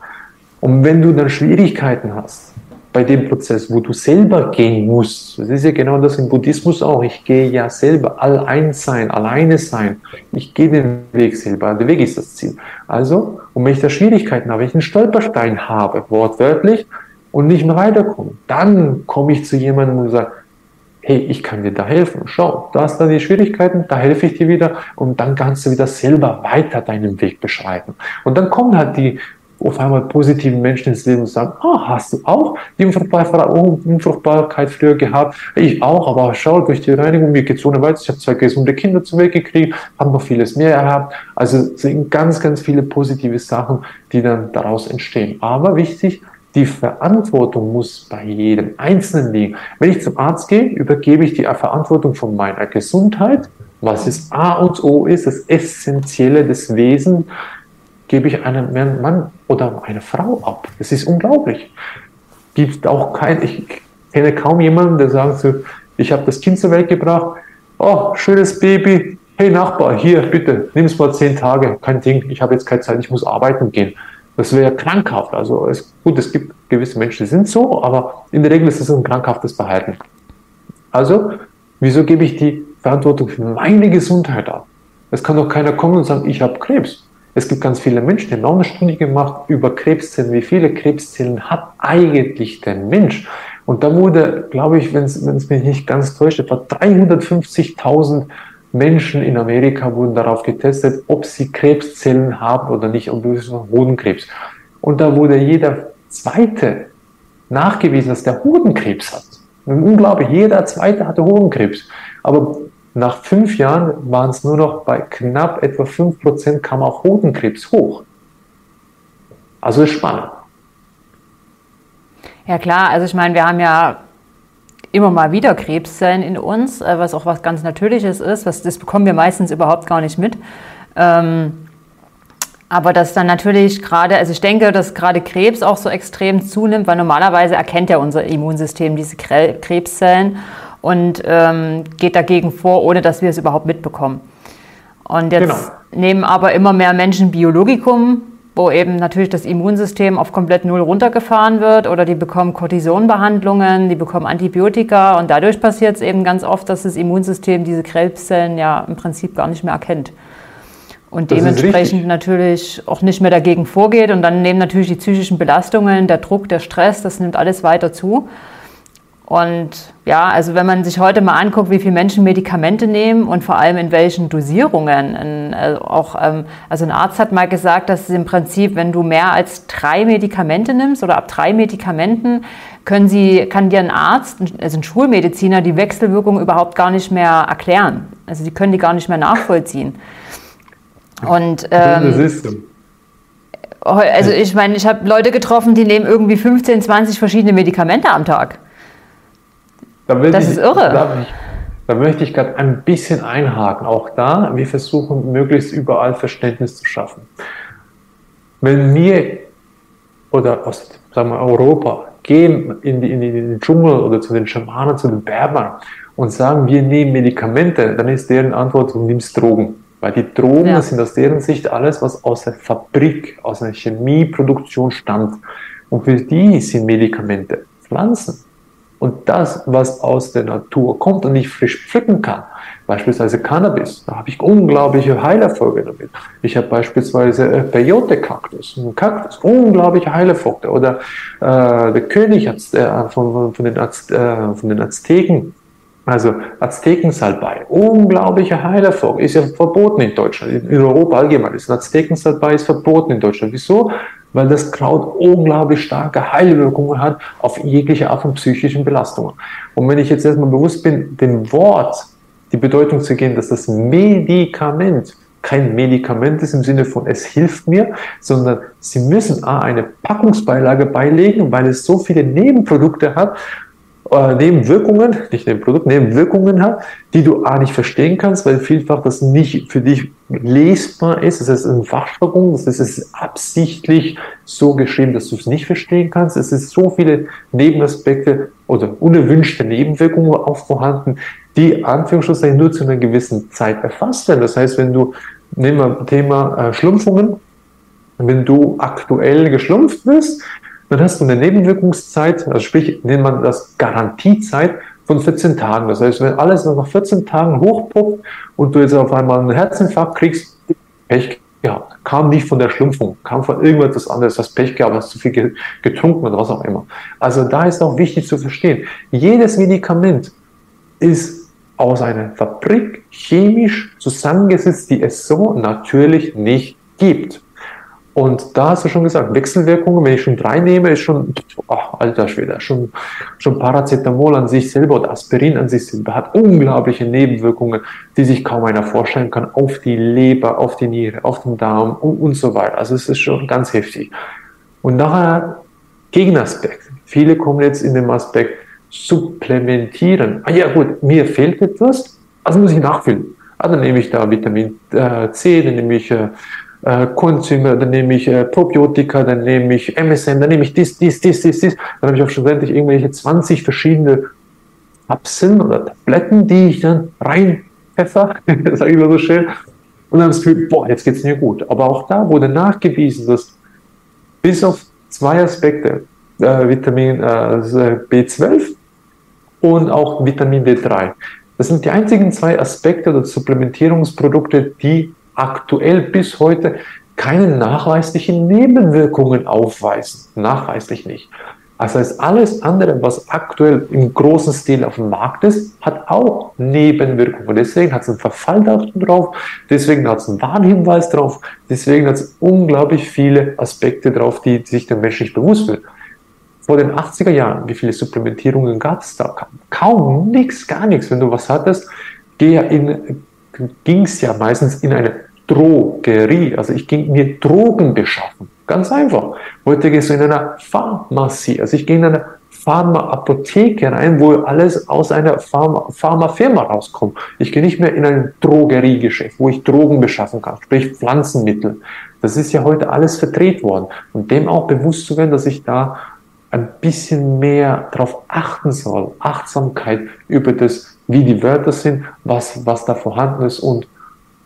Und wenn du dann Schwierigkeiten hast, bei dem Prozess, wo du selber gehen musst. Das ist ja genau das im Buddhismus auch. Ich gehe ja selber allein sein, alleine sein. Ich gehe den Weg selber. Der Weg ist das Ziel. Also, und wenn ich da Schwierigkeiten habe, wenn ich einen Stolperstein habe, wortwörtlich, und nicht mehr weiterkomme, dann komme ich zu jemandem und sage, hey, ich kann dir da helfen. Schau, da hast du die Schwierigkeiten, da helfe ich dir wieder und dann kannst du wieder selber weiter deinen Weg beschreiten. Und dann kommen halt die auf einmal positiven Menschen ins Leben und sagen, ah, hast du auch die Unfruchtbarkeit früher gehabt? Ich auch, aber schau, durch die Reinigung, mir geht's ohne weiteres. Ich habe zwei gesunde Kinder zur Welt gekriegt, habe noch vieles mehr gehabt. Also es sind ganz, ganz viele positive Sachen, die dann daraus entstehen. Aber wichtig, die Verantwortung muss bei jedem Einzelnen liegen. Wenn ich zum Arzt gehe, übergebe ich die Verantwortung von meiner Gesundheit, was es A und O ist, das Essentielle des Wesens, gebe ich einem Mann oder eine Frau ab. Das ist unglaublich. Gibt auch kein, ich kenne kaum jemanden, der sagt so, ich habe das Kind zur Welt gebracht, oh, schönes Baby, hey Nachbar, hier, bitte, nimm es mal zehn Tage, kein Ding, ich habe jetzt keine Zeit, ich muss arbeiten gehen. Das wäre krankhaft. Also es, gut, es gibt gewisse Menschen, die sind so, aber in der Regel ist es ein krankhaftes Verhalten. Also, wieso gebe ich die Verantwortung für meine Gesundheit ab? Es kann doch keiner kommen und sagen, ich habe Krebs. Es gibt ganz viele Menschen, die haben auch eine Studie gemacht über Krebszellen. Wie viele Krebszellen hat eigentlich der Mensch? Und da wurde, glaube ich, wenn es mich nicht ganz täuscht, etwa 350.000 Menschen in Amerika wurden darauf getestet, ob sie Krebszellen haben oder nicht, und ist Hodenkrebs. Und da wurde jeder Zweite nachgewiesen, dass der Hodenkrebs hat. Unglaublich, jeder Zweite hatte Hodenkrebs. Aber nach fünf Jahren waren es nur noch bei knapp etwa 5% kam auch Hodenkrebs hoch. Also ist spannend.
Ja klar, also ich meine, wir haben ja immer mal wieder Krebszellen in uns, äh, was auch was ganz Natürliches ist. Was, das bekommen wir meistens überhaupt gar nicht mit. Ähm, aber dass dann natürlich gerade, also ich denke, dass gerade Krebs auch so extrem zunimmt, weil normalerweise erkennt ja unser Immunsystem diese Krebszellen und ähm, geht dagegen vor, ohne dass wir es überhaupt mitbekommen. Und jetzt genau. nehmen aber immer mehr Menschen Biologikum, wo eben natürlich das Immunsystem auf komplett Null runtergefahren wird oder die bekommen Cortisonbehandlungen, die bekommen Antibiotika und dadurch passiert es eben ganz oft, dass das Immunsystem diese Krebszellen ja im Prinzip gar nicht mehr erkennt. Und das dementsprechend natürlich auch nicht mehr dagegen vorgeht. Und dann nehmen natürlich die psychischen Belastungen, der Druck, der Stress, das nimmt alles weiter zu. Und ja, also wenn man sich heute mal anguckt, wie viele Menschen Medikamente nehmen und vor allem in welchen Dosierungen, in, also auch, ähm, also ein Arzt hat mal gesagt, dass es im Prinzip, wenn du mehr als drei Medikamente nimmst oder ab drei Medikamenten, können sie, kann dir ein Arzt, also ein Schulmediziner, die Wechselwirkung überhaupt gar nicht mehr erklären. Also sie können die gar nicht mehr nachvollziehen. Und ähm, Also ich meine, ich habe Leute getroffen, die nehmen irgendwie 15, 20 verschiedene Medikamente am Tag.
Da das ich, ist irre. Da, da möchte ich gerade ein bisschen einhaken. Auch da, wir versuchen möglichst überall Verständnis zu schaffen. Wenn wir oder aus sagen wir, Europa gehen in, die, in, den Dschungel oder zu den Schamanen, zu den Berbern und sagen, wir nehmen Medikamente, dann ist deren Antwort, du nimmst Drogen. Weil die Drogen ja. sind aus deren Sicht alles, was aus der Fabrik, aus der Chemieproduktion stammt. Und für die sind Medikamente Pflanzen. Und das, was aus der Natur kommt und ich frisch pflücken kann, beispielsweise Cannabis, da habe ich unglaubliche Heilerfolge damit. Ich habe beispielsweise äh, Peyote-Kaktus, ein Kaktus, unglaubliche Heilerfolge. Oder äh, der König äh, von, von, äh, von den Azteken, also Aztekensalbei, unglaubliche Heilerfolg, ist ja verboten in Deutschland, in Europa allgemein ist Aztekensalbei ist verboten in Deutschland. Wieso? Weil das Kraut unglaublich starke Heilwirkungen hat auf jegliche Art von psychischen Belastungen. Und wenn ich jetzt erstmal bewusst bin, dem Wort die Bedeutung zu geben, dass das Medikament kein Medikament ist im Sinne von es hilft mir, sondern Sie müssen A, eine Packungsbeilage beilegen, weil es so viele Nebenprodukte hat, äh, Nebenwirkungen, nicht Nebenprodukt, Nebenwirkungen hat, die du A nicht verstehen kannst, weil vielfach das nicht für dich lesbar ist. Das ist ein Fachjargon, es ist absichtlich so geschrieben, dass du es nicht verstehen kannst. Es ist so viele Nebenaspekte oder unerwünschte Nebenwirkungen auch vorhanden, die Anführungsschlusszeichen nur zu einer gewissen Zeit erfasst werden. Das heißt, wenn du, nehmen wir Thema äh, Schlumpfungen, wenn du aktuell geschlumpft bist, dann hast du eine Nebenwirkungszeit, also sprich, nennt man das Garantiezeit von 14 Tagen. Das heißt, wenn alles nach 14 Tagen hochpoppt und du jetzt auf einmal einen Herzinfarkt kriegst, Pech gehabt. Kam nicht von der Schlumpfung, kam von irgendetwas anderes, hast Pech gehabt, hast zu viel getrunken oder was auch immer. Also da ist auch wichtig zu verstehen, jedes Medikament ist aus einer Fabrik chemisch zusammengesetzt, die es so natürlich nicht gibt. Und da hast du schon gesagt, Wechselwirkungen, wenn ich schon drei nehme, ist schon, oh, alter Schwede, schon, schon Paracetamol an sich selber oder Aspirin an sich selber hat unglaubliche Nebenwirkungen, die sich kaum einer vorstellen kann, auf die Leber, auf die Niere, auf den Darm und, und so weiter. Also es ist schon ganz heftig. Und nachher Gegenaspekt. Viele kommen jetzt in dem Aspekt supplementieren. Ah ja gut, mir fehlt etwas, also muss ich nachfüllen. Also nehme ich da Vitamin äh, C, dann nehme ich äh, äh, Coenzyme, dann nehme ich äh, Probiotika, dann nehme ich MSM, dann nehme ich dies, dies, dies, dies, dies. Dann habe ich auch schlussendlich irgendwelche 20 verschiedene Kapseln oder Tabletten, die ich dann reinpfeffer, sage ich mal so schön. Und dann habe ich das Gefühl, boah, jetzt geht's mir gut. Aber auch da wurde nachgewiesen, dass bis auf zwei Aspekte, äh, Vitamin äh, B12 und auch Vitamin D3, das sind die einzigen zwei Aspekte oder Supplementierungsprodukte, die aktuell bis heute keine nachweislichen Nebenwirkungen aufweisen. Nachweislich nicht. Das heißt, alles andere, was aktuell im großen Stil auf dem Markt ist, hat auch Nebenwirkungen. Deswegen hat es ein Verfalldatum drauf, deswegen hat es einen Warnhinweis drauf, deswegen hat es unglaublich viele Aspekte drauf, die sich der Mensch nicht bewusst wird. Vor den 80er Jahren, wie viele Supplementierungen gab es da? Kaum nichts, gar nichts. Wenn du was hattest, geh in ging es ja meistens in eine Drogerie. Also ich ging mir Drogen beschaffen. Ganz einfach. Heute gehst du in einer Pharmazie. Also ich gehe in eine Pharma-Apotheke rein, wo alles aus einer Pharma Pharmafirma rauskommt. Ich gehe nicht mehr in ein Drogeriegeschäft, wo ich Drogen beschaffen kann, sprich Pflanzenmittel. Das ist ja heute alles verdreht worden. Und dem auch bewusst zu werden, dass ich da ein bisschen mehr darauf achten soll. Achtsamkeit über das wie die Wörter sind, was, was da vorhanden ist und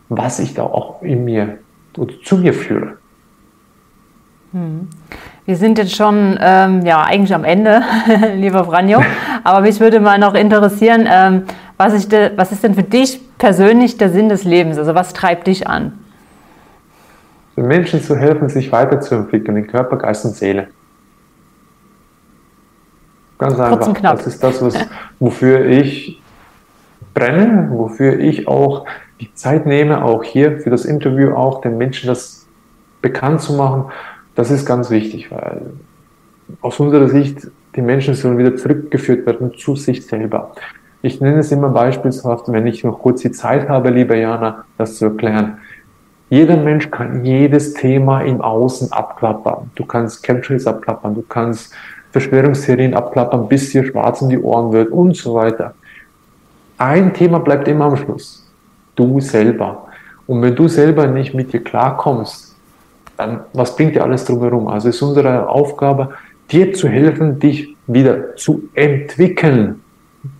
was ich da auch in mir oder zu mir führe.
Hm. Wir sind jetzt schon ähm, ja, eigentlich am Ende, lieber Franjo. Aber mich würde mal noch interessieren, ähm, was, ich de, was ist denn für dich persönlich der Sinn des Lebens? Also was treibt dich an?
Den Menschen zu helfen, sich weiterzuentwickeln in Körper, Geist und Seele. Ganz einfach. Das ist das, was, wofür ich brenne, wofür ich auch die Zeit nehme, auch hier für das Interview auch den Menschen das bekannt zu machen, das ist ganz wichtig, weil aus unserer Sicht die Menschen sollen wieder zurückgeführt werden zu sich selber. Ich nenne es immer beispielshaft, wenn ich noch kurz die Zeit habe, liebe Jana, das zu erklären. Jeder Mensch kann jedes Thema im Außen abklappern. Du kannst Chemtrails abklappern, du kannst Verschwörungstheorien abklappern, bis dir schwarz um die Ohren wird und so weiter. Ein Thema bleibt immer am Schluss. Du selber. Und wenn du selber nicht mit dir klarkommst, dann was bringt dir alles drumherum? Also ist unsere Aufgabe, dir zu helfen, dich wieder zu entwickeln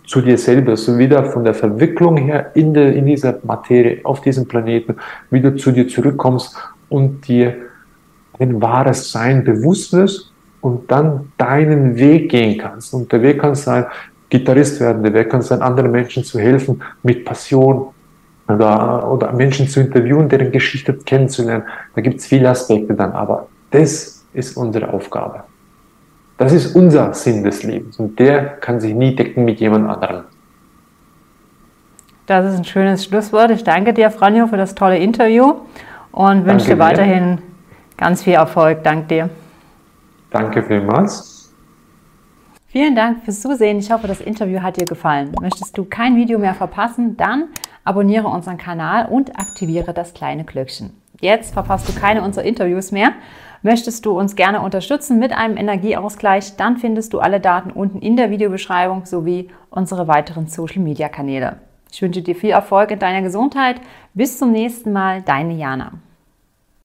zu dir selber, du wieder von der Verwicklung her in, der, in dieser Materie, auf diesem Planeten, wieder zu dir zurückkommst und dir ein wahres Sein bewusst wirst und dann deinen Weg gehen kannst. Und der Weg kann sein, Gitarrist werden, der Weg kann sein, anderen Menschen zu helfen mit Passion oder, oder Menschen zu interviewen, deren Geschichte kennenzulernen. Da gibt es viele Aspekte dann, aber das ist unsere Aufgabe. Das ist unser Sinn des Lebens und der kann sich nie decken mit jemand anderem.
Das ist ein schönes Schlusswort. Ich danke dir, Franjo, für das tolle Interview und wünsche dir weiterhin ganz viel Erfolg. Danke dir.
Danke vielmals.
Vielen Dank fürs Zusehen. Ich hoffe, das Interview hat dir gefallen. Möchtest du kein Video mehr verpassen, dann abonniere unseren Kanal und aktiviere das kleine Glöckchen. Jetzt verpasst du keine unserer Interviews mehr. Möchtest du uns gerne unterstützen mit einem Energieausgleich, dann findest du alle Daten unten in der Videobeschreibung sowie unsere weiteren Social-Media-Kanäle. Ich wünsche dir viel Erfolg in deiner Gesundheit. Bis zum nächsten Mal, deine Jana.